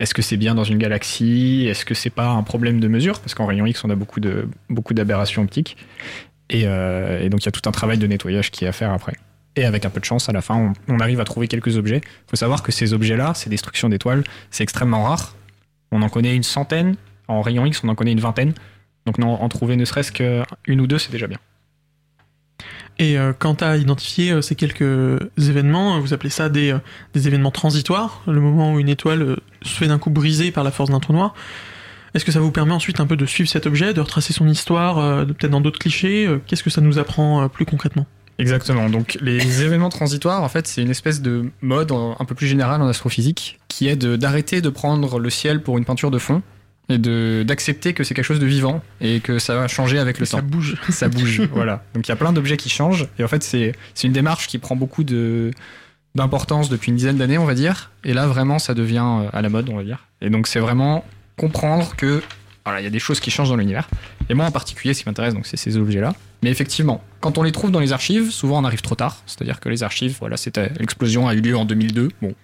est-ce que c'est bien dans une galaxie, est-ce que c'est pas un problème de mesure, parce qu'en rayon X on a beaucoup d'aberrations optiques, euh, et donc il y a tout un travail de nettoyage qui est à faire après. Et avec un peu de chance, à la fin, on, arrive à trouver quelques objets. Il faut savoir que ces objets-là, ces destructions d'étoiles, c'est extrêmement rare. On en connaît une centaine. En rayon X, on en connaît une vingtaine. Donc non, en trouver ne serait-ce qu'une ou deux, c'est déjà bien. Et euh, quand tu as identifié euh, ces quelques événements, euh, vous appelez ça des, des événements transitoires, le moment où une étoile se fait d'un coup briser par la force d'un trou noir. Est-ce que ça vous permet ensuite un peu de suivre cet objet, de retracer son histoire, peut-être dans d'autres clichés Qu'est-ce que ça nous apprend plus concrètement? Exactement. Donc les événements transitoires, en fait, c'est une espèce de mode un peu plus général en astrophysique qui est d'arrêter de, prendre le ciel pour une peinture de fond et d'accepter que c'est quelque chose de vivant et que ça va changer avec le Ça temps. bouge. Ça bouge. voilà. Donc il y a plein d'objets qui changent et en fait c'est c'est une démarche qui prend beaucoup de d'importance depuis une dizaine d'années, on va dire. Et là vraiment ça devient euh, à la mode, on va dire. Et donc c'est vraiment comprendre que voilà, il y a des choses qui changent dans l'univers. Et moi en particulier, ce qui m'intéresse, donc c'est ces objets-là. Mais effectivement, quand on les trouve dans les archives, souvent on arrive trop tard. C'est-à-dire que les archives, voilà, c'était l'explosion a eu lieu en 2002. Bon,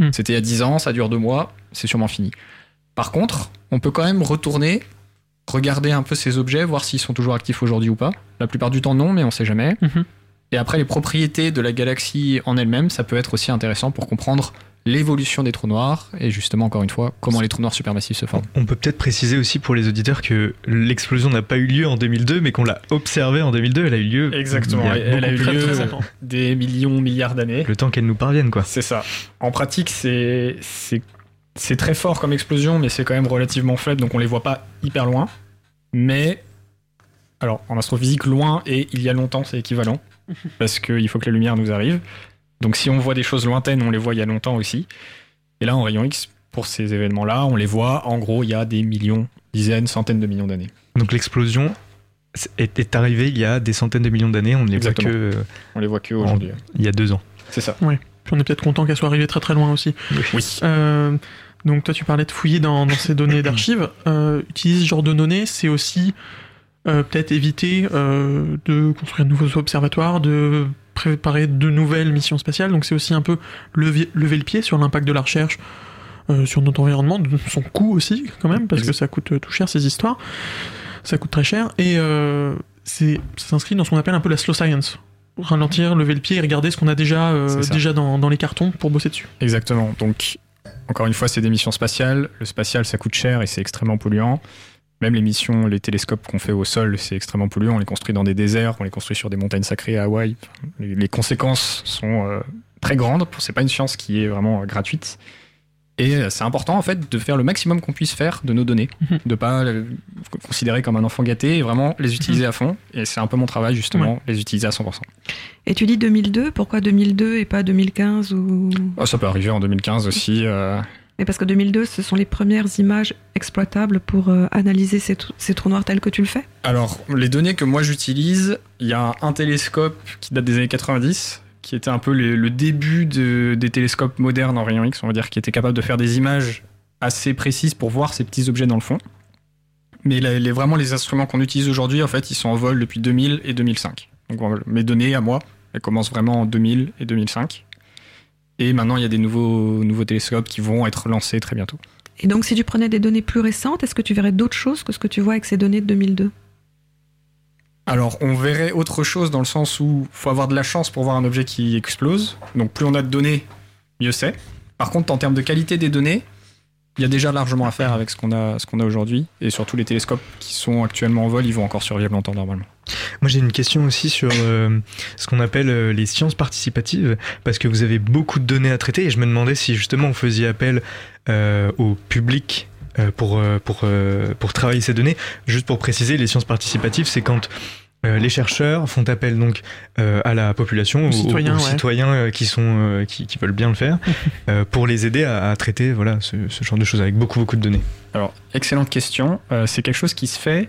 Hmm. c'était il y a 10 ans, ça dure deux mois, c'est sûrement fini. Par contre, on peut quand même retourner, regarder un peu ces objets, voir s'ils sont toujours actifs aujourd'hui ou pas. La plupart du temps non, mais on sait jamais. Mhm. Et après, les propriétés de la galaxie en elle-même, ça peut être aussi intéressant pour comprendre l'évolution des trous noirs et justement, encore une fois, comment les trous noirs supermassifs se forment. On peut peut-être préciser aussi pour les auditeurs que l'explosion n'a pas eu lieu en 2002, mais qu'on l'a observée en 2002. Elle a eu lieu. Exactement, il y a elle a eu lieu des millions, milliards d'années. Le temps qu'elle nous parvienne, quoi. C'est ça. En pratique, c'est c'est c'est très fort comme explosion, mais c'est quand même relativement faible, donc on les voit pas hyper loin. Mais alors en astrophysique, loin et il y a longtemps, c'est équivalent parce qu'il faut que la lumière nous arrive. Donc si on voit des choses lointaines, on les voit il y a longtemps aussi. Et là, en rayon X, pour ces événements-là, on les voit, en gros, il y a des millions, dizaines, centaines de millions d'années. Donc l'explosion est, est arrivée il y a des centaines de millions d'années, on ne les Exactement. voit que On les voit que en- aujourd'hui. il y a deux ans. C'est ça. Oui. Puis on est peut-être content qu'elle soit arrivée très très loin aussi. Oui. Euh, donc toi tu parlais de fouiller dans, dans ces données d'archives. Euh, utiliser ce genre de données, c'est aussi euh, peut-être éviter euh, de construire de nouveaux observatoires, de préparer de nouvelles missions spatiales. Donc c'est aussi un peu lever, lever le pied sur l'impact de la recherche euh, sur notre environnement, son coût aussi quand même, parce que ça coûte euh, tout cher ces histoires. Ça coûte très cher et euh, c'est ça s'inscrit dans ce qu'on appelle un peu la slow science. Ralentir, lever le pied et regarder ce qu'on a déjà, euh, déjà dans, dans les cartons pour bosser dessus. Exactement. Donc, encore une fois, c'est des missions spatiales. Le spatial, ça coûte cher et c'est extrêmement polluant. Même les missions, les télescopes qu'on fait au sol, c'est extrêmement polluant. On les construit dans des déserts, on les construit sur des montagnes sacrées à Hawaï. Les, les conséquences sont euh, très grandes. C'est pas une science qui est vraiment euh, gratuite. Et euh, c'est important en fait de faire le maximum qu'on puisse faire de nos données, de pas euh, considérer comme un enfant gâté et vraiment les utiliser à fond. Et c'est un peu mon travail justement, les utiliser à 100%. Et tu dis 2002, pourquoi 2002 et pas 2015 ou... Oh, ça peut arriver en 2015 aussi. euh, Mais parce que 2002, ce sont les premières images exploitables pour euh, analyser ces, trou- ces trous noirs tels que tu le fais Alors, les données que moi j'utilise, il y a un télescope qui date des années 90, qui était un peu le, début de- des télescopes modernes en rayon X, on va dire, qui était capable de faire des images assez précises pour voir ces petits objets dans le fond. Mais vraiment, les instruments qu'on utilise aujourd'hui, en fait, ils sont en vol depuis 2000 et 2005. Donc, mes données à moi, elles commencent vraiment en 2000 et 2005. Et maintenant, il y a des nouveaux, nouveaux télescopes qui vont être lancés très bientôt. Et donc, si tu prenais des données plus récentes, est-ce que tu verrais d'autres choses que ce que tu vois avec ces données de 2002 Alors, on verrait autre chose dans le sens où faut avoir de la chance pour voir un objet qui explose. Donc, plus on a de données, mieux c'est. Par contre, en termes de qualité des données, il y a déjà largement à faire avec ce qu'on a, ce qu'on a aujourd'hui. Et surtout, les télescopes qui sont actuellement en vol, ils vont encore survivre longtemps normalement. Moi j'ai une question aussi sur euh, ce qu'on appelle euh, les sciences participatives, parce que vous avez beaucoup de données à traiter et je me demandais si justement vous faisiez appel euh, au public pour, pour, pour travailler ces données. Juste pour préciser, les sciences participatives, c'est quand euh, les chercheurs font appel donc euh, à la population, aux, citoyens, aux ouais. citoyens euh, qui sont qui, qui veulent bien le faire, pour les aider à, à traiter voilà ce, ce genre de choses avec beaucoup beaucoup de données. Alors, excellente question. C'est quelque chose qui se fait,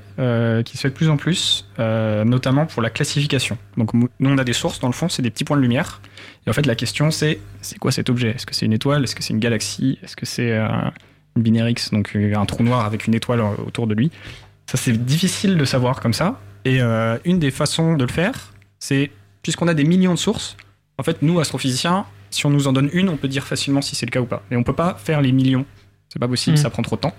qui se fait de plus en plus, notamment pour la classification. Donc, nous, on a des sources dans le fond, c'est des petits points de lumière. Et en fait, la question, c'est c'est quoi cet objet? Est-ce que c'est une étoile? Est-ce que c'est une galaxie? Est-ce que c'est une binaire X, donc un trou noir avec une étoile autour de lui Ça, c'est difficile de savoir comme ça. Et euh, une des façons de le faire, c'est puisqu'on a des millions de sources. En fait, nous, astrophysiciens, si on nous en donne une, on peut dire facilement si c'est le cas ou pas. Mais on peut pas faire les millions. C'est pas possible, Mm. ça prend trop de temps.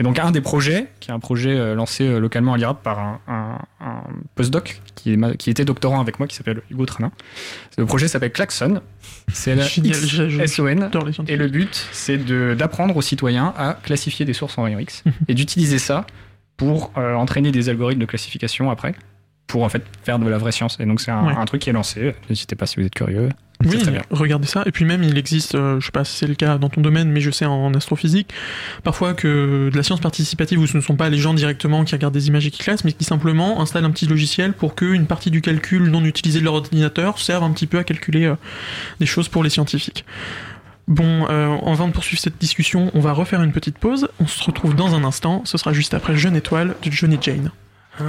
Et donc un des projets, qui est un projet euh, lancé euh, localement à l'IRAP par un, un- un postdoc qui, est ma- qui était doctorant avec moi, qui s'appelle Hugo Tranin. Le projet s'appelle Klaxon. C'est la S-O-N. Et le but, c'est d'apprendre aux citoyens à classifier des sources en rayon X et d'utiliser ça pour euh, entraîner des algorithmes de classification après, pour en fait faire de la vraie science. Et donc c'est un, Ouais. un truc qui est lancé. N'hésitez pas si vous êtes curieux. Oui, très bien. regardez ça. Et puis même, il existe, euh, je sais pas si c'est le cas dans ton domaine, mais je sais en astrophysique, parfois que de la science participative où ce ne sont pas les gens directement qui regardent des images et qui classent, mais qui simplement installent un petit logiciel pour qu'une partie du calcul non utilisé de leur ordinateur serve un petit peu à calculer euh, des choses pour les scientifiques. Bon, euh, avant de poursuivre cette discussion, on va refaire une petite pause. On se retrouve dans un instant. Ce sera juste après Jeune Étoile de Johnny Jane. Je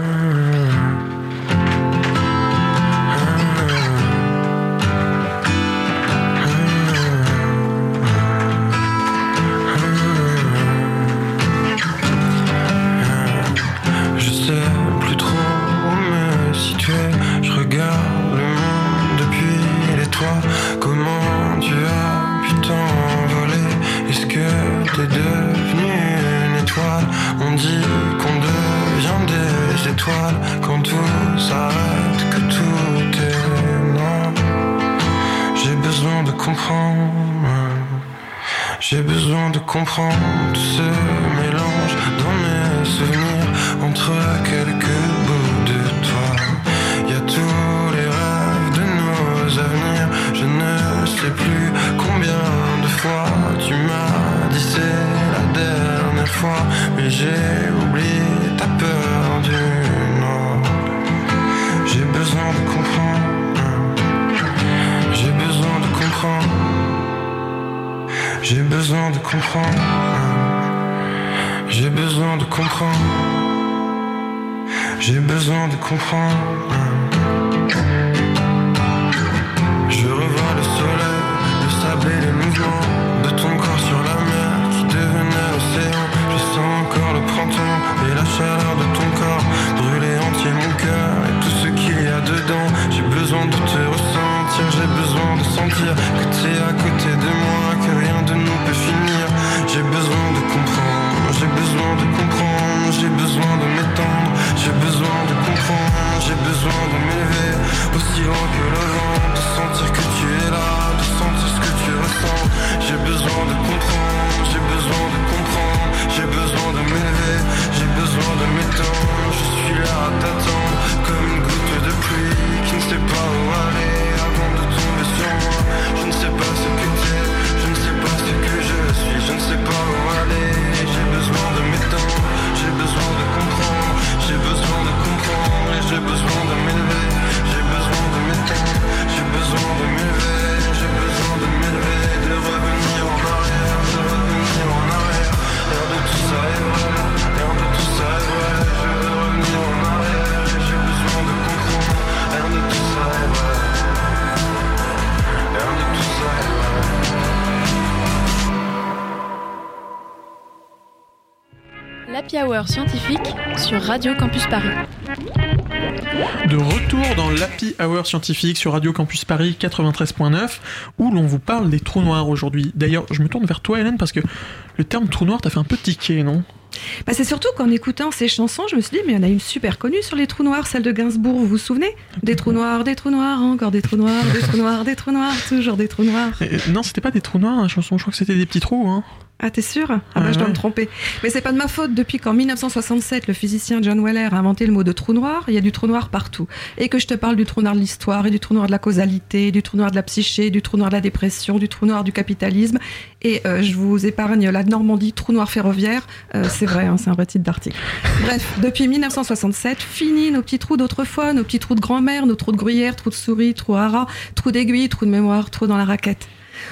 tout ce mélange dans mes souvenirs entre quelques bouts de toi. Y a tous les rêves de nos avenirs. Je ne sais plus combien de fois tu m'as dit c'est la dernière fois, mais j'ai J'ai besoin de comprendre. J'ai besoin de comprendre. Besoin de m'élever aussi loin que le vent, de sentir que tu es là, Radio Campus Paris. De retour dans l'Happy Hour scientifique sur Radio Campus Paris 93.9 où l'on vous parle des trous noirs aujourd'hui. D'ailleurs, je me tourne vers toi Hélène parce que le terme trou noir t'a fait un peu tiquer, non? Bah, c'est surtout qu'en écoutant ces chansons, je me suis dit, mais il y en a une super connue sur les trous noirs, celle de Gainsbourg, vous vous souvenez? Des trous noirs, des trous noirs, encore des trous noirs, des trous noirs, des trous noirs, toujours des trous noirs. Euh, Non, c'était pas des trous noirs la chanson, je crois que c'était des petits trous. Hein. Ah, t'es sûr? Ah bah Ouais, je dois me tromper. Mais c'est pas de ma faute. Depuis qu'en 1967, le physicien John Weller a inventé le mot de trou noir, il y a du trou noir partout. Et que je te parle du trou noir de l'histoire, et du trou noir de la causalité, du trou noir de la psyché, du trou noir de la dépression, du trou noir du capitalisme. Et euh, je vous épargne la Normandie, trou noir ferroviaire. Euh, c'est vrai, hein, c'est un vrai titre d'article. Bref, depuis 1967, fini nos petits trous d'autrefois, nos petits trous de grand-mère, nos trous de gruyère, trous de souris, trous à rat, trous d'aiguille, trous de mémoire, trous dans la raquette.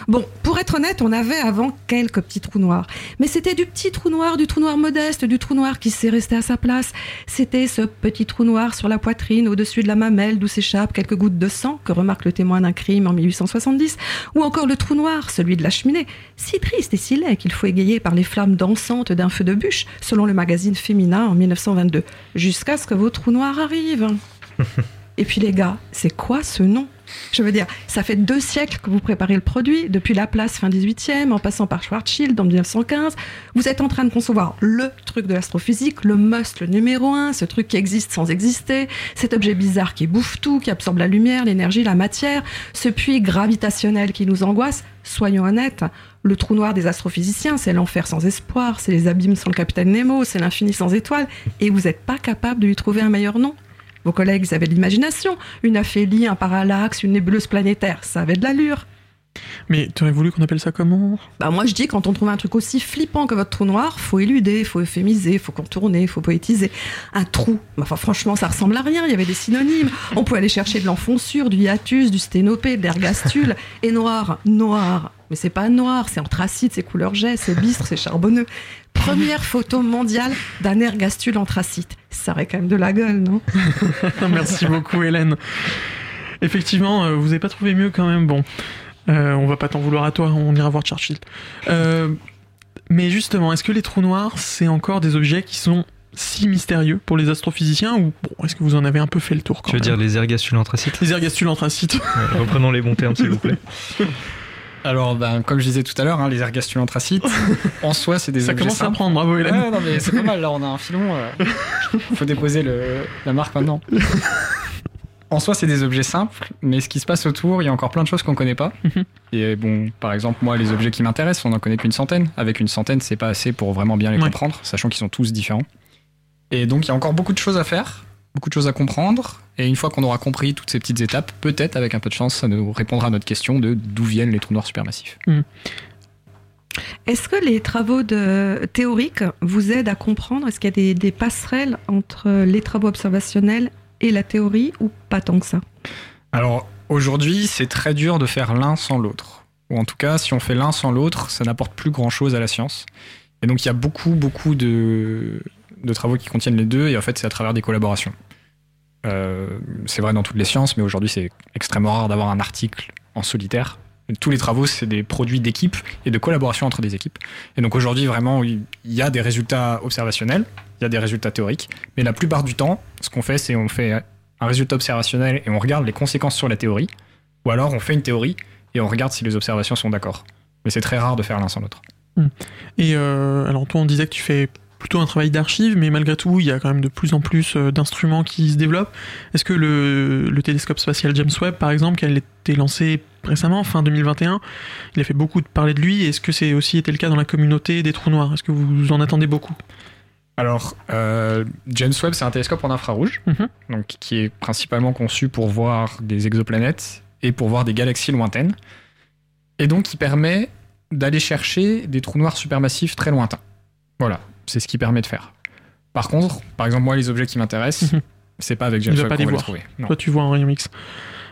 Bon, pour être honnête, on avait avant quelques petits trous noirs. Mais c'était du petit trou noir, du trou noir modeste, du trou noir qui s'est resté à sa place. C'était ce petit trou noir sur la poitrine, au-dessus de la mamelle, d'où s'échappent quelques gouttes de sang, que remarque le témoin d'un crime en 1870. Ou encore le trou noir, celui de la cheminée, si triste et si laid qu'il faut égayer par les flammes dansantes d'un feu de bûche, selon le magazine Féminin en 1922. Jusqu'à ce que vos trous noirs arrivent. Et puis les gars, c'est quoi ce nom? Je veux dire, ça fait deux siècles que vous préparez le produit, depuis Laplace fin 18e, en passant par Schwarzschild en 1915. Vous êtes en train de concevoir le truc de l'astrophysique, le must, le numéro un, ce truc qui existe sans exister, cet objet bizarre qui bouffe tout, qui absorbe la lumière, l'énergie, la matière, ce puits gravitationnel qui nous angoisse. Soyons honnêtes, le trou noir des astrophysiciens, c'est l'enfer sans espoir, c'est les abîmes sans le capitaine Nemo, c'est l'infini sans étoiles, et vous n'êtes pas capable de lui trouver un meilleur nom vos collègues ils avaient de l'imagination. Une aphélie, un parallaxe, une nébuleuse planétaire, ça avait de l'allure. Mais tu aurais voulu qu'on appelle ça comment Bah moi je dis quand on trouve un truc aussi flippant que votre trou noir, faut éluder, faut euphémiser, faut contourner, faut poétiser. Un trou, bah, enfin franchement ça ressemble à rien, il y avait des synonymes. On peut aller chercher de l'enfoncure, du hiatus, du sténopé, de l'ergastule. Et noir, noir. Mais c'est pas noir, c'est anthracite, c'est couleur jet, c'est bistre, c'est charbonneux. Première photo mondiale d'un ergastule anthracite. Ça aurait quand même de la gueule, non Merci beaucoup Hélène. Effectivement, euh, vous avez pas trouvé mieux quand même. Bon, euh, on va pas t'en vouloir à toi, on ira voir Churchill. Euh, mais justement, est-ce que les trous noirs, c'est encore des objets qui sont si mystérieux pour les astrophysiciens ou bon, est-ce que vous en avez un peu fait le tour quand Tu veux même dire les ergastules anthracites Les ergastules anthracites. Ouais, Reprenons les bons termes, s'il vous plaît. Alors, ben, comme je disais tout à l'heure, hein, les ergastules anthracites, en soi, c'est des Ça objets commence à prendre, bravo Hélène. Ouais, non, mais c'est pas mal, là, on a un filon. euh, faut déposer le, la marque maintenant. En soi, c'est des objets simples, mais ce qui se passe autour, il y a encore plein de choses qu'on connaît pas. Mhm. Et bon, par exemple, moi, les objets qui m'intéressent, on n'en connaît qu'une centaine. Avec une centaine, c'est pas assez pour vraiment bien les Ouais. comprendre, sachant qu'ils sont tous différents. Et donc, il y a encore beaucoup de choses à faire, beaucoup de choses à comprendre. Et une fois qu'on aura compris toutes ces petites étapes, peut-être, avec un peu de chance, ça nous répondra à notre question de d'où viennent les trous noirs supermassifs. Est-ce que les travaux de... théoriques vous aident à comprendre? Est-ce qu'il y a des, des passerelles entre les travaux observationnels et la théorie ou pas tant que ça? Alors aujourd'hui, c'est très dur de faire l'un sans l'autre. Ou en tout cas, si on fait l'un sans l'autre, ça n'apporte plus grand-chose à la science. Et donc il y a beaucoup, beaucoup de, de travaux qui contiennent les deux, et en fait c'est à travers des collaborations. Euh, c'est vrai dans toutes les sciences, mais aujourd'hui c'est extrêmement rare d'avoir un article en solitaire. Tous les travaux, c'est des produits d'équipe et de collaboration entre des équipes. Et donc aujourd'hui, vraiment, il y a des résultats observationnels, il y a des résultats théoriques, mais la plupart du temps, ce qu'on fait, c'est on fait un résultat observationnel et on regarde les conséquences sur la théorie, ou alors on fait une théorie et on regarde si les observations sont d'accord. Mais c'est très rare de faire l'un sans l'autre. Et euh, alors toi, on disait que tu fais plutôt un travail d'archive, mais malgré tout, il y a quand même de plus en plus euh, d'instruments qui se développent. Est-ce que le, le télescope spatial James Webb, par exemple, qui a été lancé récemment, fin 2021, il a fait beaucoup de parler de lui. Est-ce que c'est aussi été le cas dans la communauté des trous noirs? Est-ce que vous en attendez beaucoup? Alors, euh, James Webb, c'est un télescope en infrarouge, Mhm. donc qui est principalement conçu pour voir des exoplanètes et pour voir des galaxies lointaines, et donc qui permet d'aller chercher des trous noirs supermassifs très lointains. Voilà, c'est ce qui permet de faire. Par contre, par exemple, moi, les objets qui m'intéressent, c'est pas avec James qu'on les va les voir. trouver. Non. Toi, tu vois un rayon X.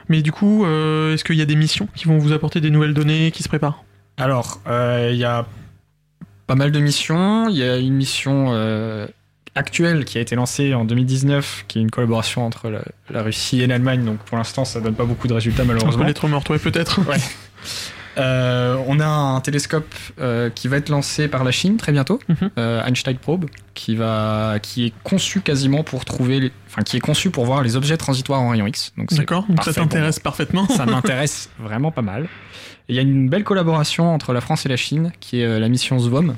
Mais du coup, euh, est-ce qu'il y a des missions qui vont vous apporter des nouvelles données qui se préparent? Alors, euh, il y a pas mal de missions. Il y a une mission euh, actuelle qui a été lancée en 2019, qui est une collaboration entre la, la Russie et l'Allemagne. Donc pour l'instant, ça donne pas beaucoup de résultats On malheureusement. peut l'être mort, toi, peut-être Ouais. Euh, on a un télescope euh, qui va être lancé par la Chine très bientôt, Mhm. euh, Einstein Probe, qui va, qui est conçu quasiment pour trouver, les- enfin qui est conçu pour voir les objets transitoires en rayon X. D'accord, donc ça t'intéresse parfaitement. Ça m'intéresse vraiment pas mal. Il y a une belle collaboration entre la France et la Chine, qui est la mission SVOM,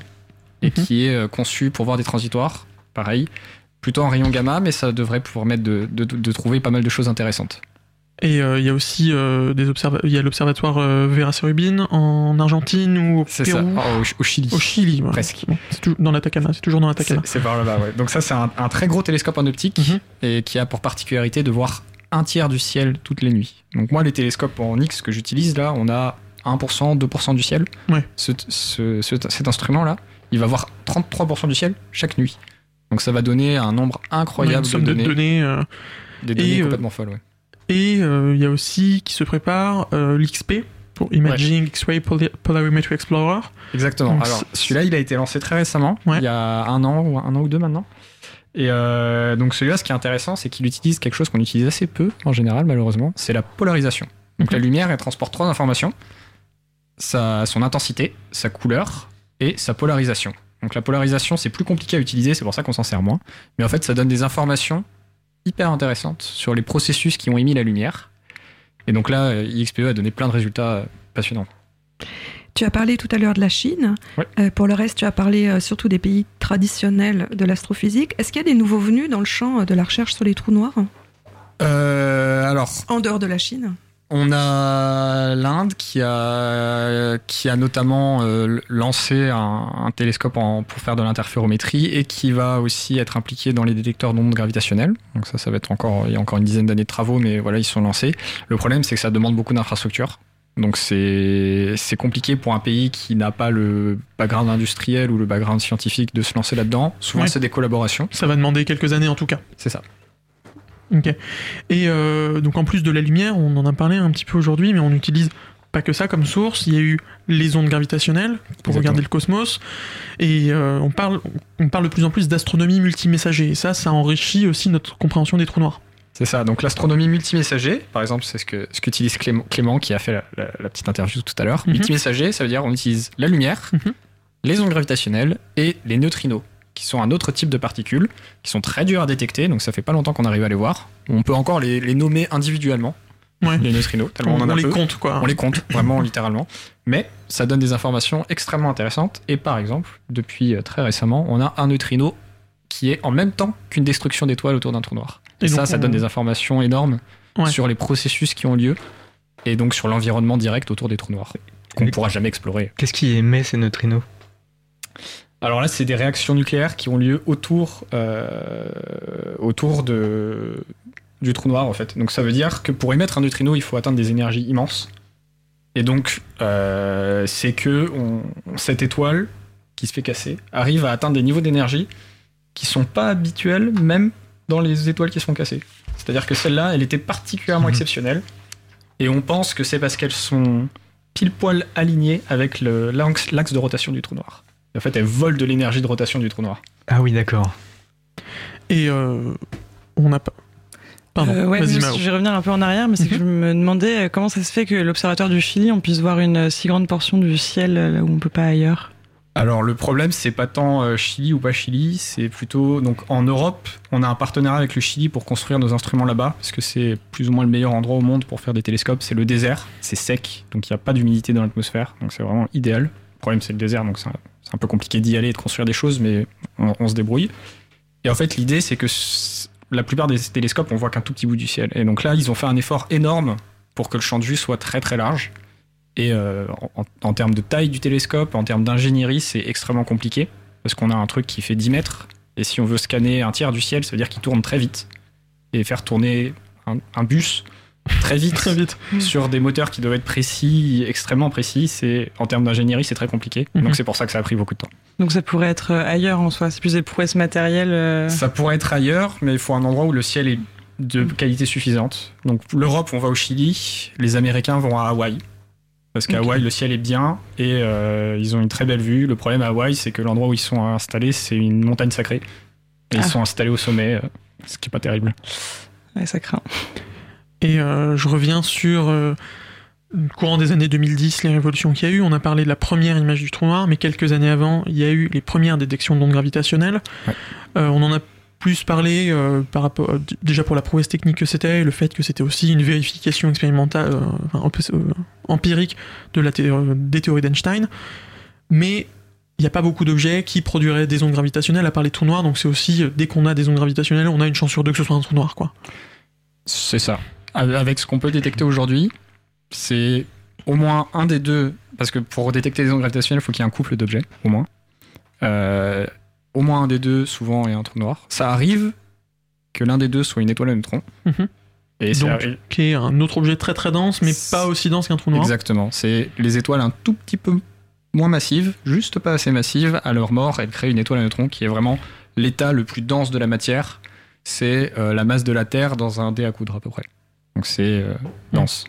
et Mhm. qui est conçue pour voir des transitoires, pareil, plutôt en rayon gamma, mais ça devrait pouvoir permettre de, de- de trouver pas mal de choses intéressantes. Et euh, il y a aussi euh, des il y a l'observatoire euh, Vera Rubin en Argentine ou au Pérou. ça, Oh, au, au Chili. Au Chili, ouais. Presque. Bon, c'est toujours dans l'Atacama, c'est toujours dans l'Atacama. C'est par là-bas, ouais. Donc ça, c'est un, un très gros télescope en optique Mhm. et qui a pour particularité de voir un tiers du ciel toutes les nuits. Donc moi, les télescopes en X que j'utilise là, on a 1%, 2% du ciel. Ouais. Ce- ce- ce- cet instrument-là, il va voir 33% du ciel chaque nuit. Donc ça va donner un nombre incroyable une somme de de données. données. euh, Des données et, euh, complètement folles, ouais. Et euh, il y a aussi qui se prépare euh, l'XP pour Imaging X-Ray Poly- Polarimetry Explorer. Exactement. Donc, Alors, celui-là, il a été lancé très récemment, Ouais. il y a un an ou un an ou deux maintenant. Et euh, donc celui-là, ce qui est intéressant, c'est qu'il utilise quelque chose qu'on utilise assez peu en général, malheureusement, c'est la polarisation. Donc la lumière, elle transporte trois informations sa, son intensité, sa couleur et sa polarisation. Donc la polarisation, c'est plus compliqué à utiliser, c'est pour ça qu'on s'en sert moins. Mais en fait, ça donne des informations hyper intéressantes sur les processus qui ont émis la lumière. Et donc là, euh, IXPE a donné plein de résultats euh, passionnants. Tu as parlé tout à l'heure de la Chine. Ouais. Euh, pour le reste, tu as parlé euh, surtout des pays traditionnels de l'astrophysique. Est-ce qu'il y a des nouveaux venus dans le champ de la recherche sur les trous noirs? Euh, alors, En dehors de la Chine? On a l'Inde qui a, qui a notamment euh, lancé un, un télescope en- pour faire de l'interférométrie et qui va aussi être impliqué dans les détecteurs d'ondes gravitationnelles. Donc ça, ça va être encore, il y a encore une dizaine d'années de travaux, mais voilà, ils sont lancés. Le problème, c'est que ça demande beaucoup d'infrastructures. Donc c'est compliqué pour un pays qui n'a pas le background industriel ou le background scientifique de se lancer là-dedans. Souvent, Ouais. c'est des collaborations. Ça va demander quelques années en tout cas. C'est ça. Ok. Et euh, donc en plus de la lumière, on en a parlé un petit peu aujourd'hui, mais on utilise pas que ça comme source. Il y a eu les ondes gravitationnelles pour Exactement. regarder le cosmos, et euh, on parle, on parle de plus en plus d'astronomie multimessager. Et ça, ça enrichit aussi notre compréhension des trous noirs. C'est ça, donc l'astronomie multimessager, par exemple, c'est ce que ce qu'utilise Clément, Clément qui a fait la, la- la petite interview tout à l'heure. Mhm. Multimessager, ça veut dire on utilise la lumière, Mhm. les ondes gravitationnelles et les neutrinos, qui sont un autre type de particules, qui sont très durs à détecter, donc ça fait pas longtemps qu'on arrive à les voir. On peut encore les, les nommer individuellement, Ouais. les neutrinos, tellement on, On, en a on les peu. compte quoi. On les compte, vraiment, littéralement. Mais ça donne des informations extrêmement intéressantes. Et par exemple, depuis euh, très récemment, on a un neutrino qui est en même temps qu'une destruction d'étoiles autour d'un trou noir. Et, Et ça, ça on- donne des informations énormes Ouais. sur les processus qui ont lieu et donc sur l'environnement direct autour des trous noirs qu'on ne pourra jamais explorer. Qu'est-ce qui émet ces neutrinos? Alors là, c'est des réactions nucléaires qui ont lieu autour, euh, autour de, du trou noir en fait. Donc ça veut dire que pour émettre un neutrino, il faut atteindre des énergies immenses. Et donc, euh, c'est que on- cette étoile qui se fait casser arrive à atteindre des niveaux d'énergie qui sont pas habituels même dans les étoiles qui se font casser. C'est-à-dire que celle-là, elle était particulièrement Mhm. exceptionnelle. Et on pense que c'est parce qu'elles sont pile poil alignée avec l'axe de rotation du trou noir. En fait, elle vole de l'énergie de rotation du trou noir. Ah oui, d'accord. Et euh, on n'a pas. Pardon, Euh, ouais, vas-y je vais revenir un peu en arrière, mais c'est que je me demandais euh, comment ça se fait que l'observatoire du Chili, on puisse voir une si grande portion du ciel là où on peut pas ailleurs? Alors le problème, c'est pas tant Chili ou pas Chili, c'est plutôt donc en Europe, on a un partenariat avec le Chili pour construire nos instruments là-bas, parce que c'est plus ou moins le meilleur endroit au monde pour faire des télescopes. C'est le désert, c'est sec, donc il n'y a pas d'humidité dans l'atmosphère, donc c'est vraiment idéal. Le problème, c'est le désert, donc c'est un, c'est un peu compliqué d'y aller et de construire des choses, mais on, se débrouille. Et en fait, l'idée, c'est que la plupart des télescopes, on voit qu'un tout petit bout du ciel. Et donc là, ils ont fait un effort énorme pour que le champ de vue soit très très large. Et euh, en, termes de taille du télescope, en termes d'ingénierie, c'est extrêmement compliqué. Parce qu'on a un truc qui fait 10 mètres. Et si on veut scanner un tiers du ciel, ça veut dire qu'il tourne très vite. Et faire tourner un bus très vite, Très vite. sur des moteurs qui doivent être précis, extrêmement précis, c'est en termes d'ingénierie, c'est très compliqué. Mhm. Donc c'est pour ça que ça a pris beaucoup de temps. Donc ça pourrait être euh, ailleurs en soi, c'est plus des prouesses matérielles. euh, Ça pourrait être ailleurs, mais il faut un endroit où le ciel est de qualité suffisante. Donc l'Europe, on va au Chili, les Américains vont à Hawaï. Parce qu'à. Hawaï, le ciel est bien et euh, ils ont une très belle vue. Le problème à Hawaï, c'est que l'endroit où ils sont installés, c'est une montagne sacrée. Et ils Ah. sont installés au sommet, ce qui est pas terrible. Ouais, ça craint. Et euh, je reviens sur euh, le courant des années 2010, les révolutions qu'il y a eu. On a parlé de la première image du trou noir, mais quelques années avant, il y a eu les premières détections d'ondes gravitationnelles. Euh, on en a plus parlé euh, par rapport euh, déjà pour la prouesse technique que c'était, le fait que c'était aussi une vérification expérimentale, euh, enfin, euh, empirique de la thé- euh, des théories d'Einstein. Mais il n'y a pas beaucoup d'objets qui produiraient des ondes gravitationnelles à part les trous noirs, donc c'est aussi, euh, dès qu'on a des ondes gravitationnelles, on a une chance sur deux que ce soit un trou noir, quoi. C'est ça. Avec ce qu'on peut détecter aujourd'hui, c'est au moins un des deux, parce que pour détecter les ondes gravitationnelles, il faut qu'il y ait un couple d'objets, au moins. Euh, au moins un des deux, souvent, est un trou noir. Ça arrive que l'un des deux soit une étoile à neutrons. Mhm. Et Donc, qui est un autre objet très très dense, mais pas aussi dense qu'un trou noir. Exactement. C'est les étoiles un tout petit peu moins massives, juste pas assez massives. À leur mort, elles créent une étoile à neutrons qui est vraiment l'état le plus dense de la matière. C'est euh, la masse de la Terre dans un dé à coudre à peu près. Donc c'est euh, dense.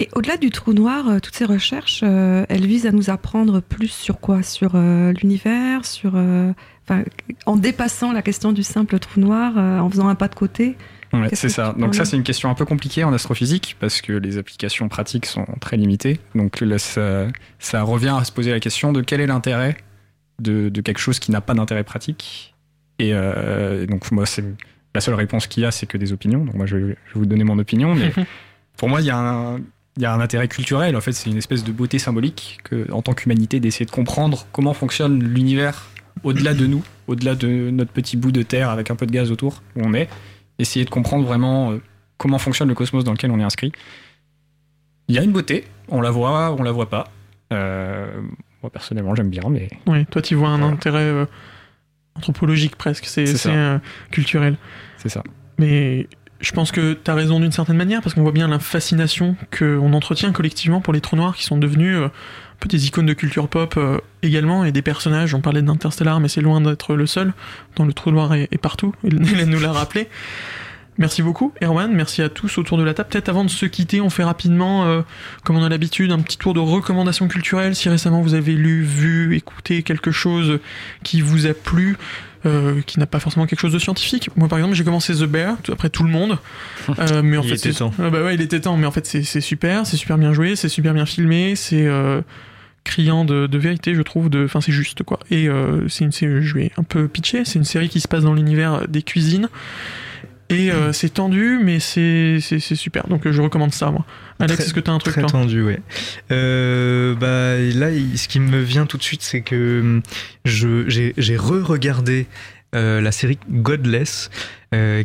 Et au-delà du trou noir, euh, toutes ces recherches, euh, elles visent à nous apprendre plus sur quoi? Sur l'univers, sur, enfin, en dépassant la question du simple trou noir, euh, en faisant un pas de côté? Ouais, c'est ça. Donc ça, c'est une question un peu compliquée en astrophysique parce que les applications pratiques sont très limitées. Donc là, ça, ça revient à se poser la question de quel est l'intérêt de, de quelque chose qui n'a pas d'intérêt pratique? Et euh, donc moi, c'est la seule réponse qu'il y a, c'est que des opinions. Donc moi, je vais, je vais vous donner mon opinion, mais pour moi, il y a un il y a un intérêt culturel. En fait, c'est une espèce de beauté symbolique que, en tant qu'humanité, d'essayer de comprendre comment fonctionne l'univers au-delà de nous, au-delà de notre petit bout de terre avec un peu de gaz autour où on est essayer de comprendre vraiment euh, comment fonctionne le cosmos dans lequel on est inscrit. Il y a une beauté, on la voit, on la voit pas. Euh, moi personnellement j'aime bien, mais Oui, toi tu vois un intérêt euh, anthropologique presque, c'est euh, culturel. c'est ça. Mais je pense que tu as raison d'une certaine manière, parce qu'on voit bien la fascination qu'on entretient collectivement pour les trous noirs qui sont devenus euh, un peu des icônes de culture pop euh, également, et des personnages, on parlait d'Interstellar, mais c'est loin d'être le seul, dans le trou noir est, est partout, Hélène nous l'a rappelé. Merci beaucoup, Erwan. Merci à tous autour de la table. Peut-être avant de se quitter, on fait rapidement, euh, comme on a l'habitude, un petit tour de recommandations culturelles. Si récemment vous avez lu, vu, écouté quelque chose qui vous a plu, euh, qui n'a pas forcément quelque chose de scientifique. Moi, par exemple, j'ai commencé The Bear, après tout le monde. Euh, mais en Il fait, était temps. Ah bah ouais, il était temps. Mais en fait, c'est super, c'est super bien joué, c'est super bien filmé, c'est euh, criant de, de vérité, je trouve. de- Enfin, c'est juste quoi. Et c'est une série, je vais un peu pitcher. C'est une série qui se passe dans l'univers des cuisines. Et euh, c'est tendu, mais c'est super. Donc euh, je recommande ça, moi. Alex, est-ce que t'as un truc Très tendu, ouais. Euh, bah, là, ce qui me vient tout de suite, c'est que hum, j'ai re-regardé euh, la série Godless,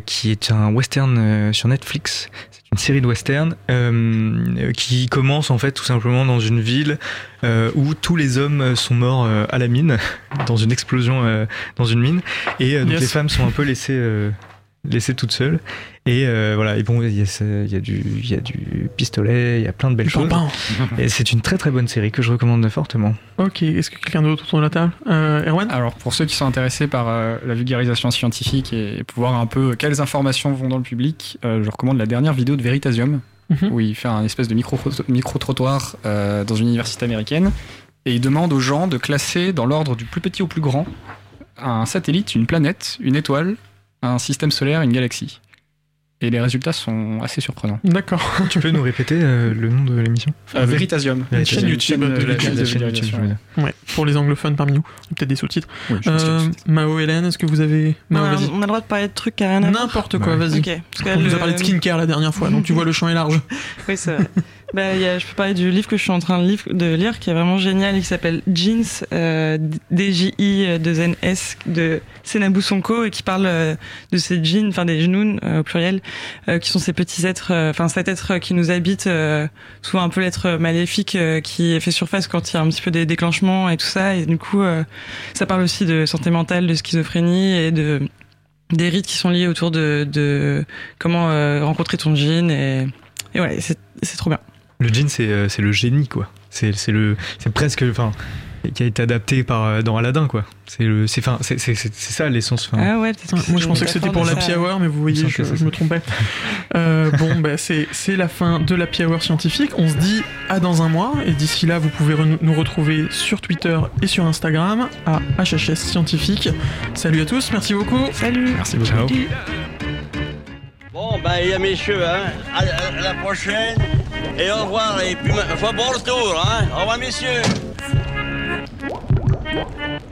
qui est un western sur Netflix. C'est une série de western euh, qui commence en fait tout simplement dans une ville où tous les hommes sont morts à la mine, dans une explosion dans une mine, et donc Yes. les femmes sont un peu laissées laissées toutes seules. Et euh, voilà, et bon, il y, a y, du- il y a du pistolet, il y a plein de belles Du choses. Et c'est une très très bonne série que je recommande fortement. Ok, est-ce que quelqu'un d'autre autour de la table? Euh, Erwan? Alors pour ceux qui sont intéressés par euh, la vulgarisation scientifique et, et pour voir un peu quelles informations vont dans le public, euh, je recommande la dernière vidéo de Veritasium où il fait un espèce de micro, micro trottoir euh, dans une université américaine et il demande aux gens de classer dans l'ordre du plus petit au plus grand un satellite, une planète, une étoile, un système solaire, une galaxie. Et les résultats sont assez surprenants. D'accord. Tu peux nous répéter euh, le nom de l'émission? Euh, Veritasium. La chaîne YouTube pour les anglophones parmi nous, peut-être des sous-titres. Oui, Euh, Mao, Hélène, est-ce que vous avez. Mao, vas-y. on a le droit de parler de trucs rien à voir. N'importe quoi, vas-y. Ok, parce que On nous le- a parlé de skincare la dernière fois, donc tu vois le champ est large. Oui, c'est vrai. bah, il y a, je peux parler du livre que je suis en train de, livre- de lire qui est vraiment génial et qui s'appelle Jeans, euh, D-J-I-2-N-S de Senabu Sonko et qui parle euh, de ces jeans, enfin des genoux euh, au pluriel, euh, qui sont ces petits êtres, euh, enfin cet être qui nous habite, euh, souvent un peu l'être maléfique euh, qui fait surface quand il y a un petit peu des déclenchements et tout ça. Et du coup, euh, ça parle aussi de santé mentale, de schizophrénie et de des rites qui sont liés autour de, comment euh, rencontrer ton jean et, ouais, c'est trop bien. Le djinn, c'est euh, le génie, quoi. C'est c'est le, c'est presque, enfin, qui a été adapté par euh, dans Aladdin, quoi. C'est le, c'est, enfin, c'est c'est c'est c'est ça l'essence. enfin. Ah ouais, Moi, je pensais que c'était pour l'Happy. Hour, mais vous voyez, je, je me trompais. Euh, bon, bah, c'est c'est la fin de l'Happy Hour scientifique. On se dit à dans un mois, et d'ici là, vous pouvez re- nous retrouver sur Twitter et sur Instagram à HHS Scientifique. Salut à tous, merci beaucoup. Salut. Merci beaucoup. Ciao. Bon, ben, les messieurs, hein, à, à- à la prochaine. Et au revoir. Et puis, bon retour, hein. Au revoir, messieurs. Thank.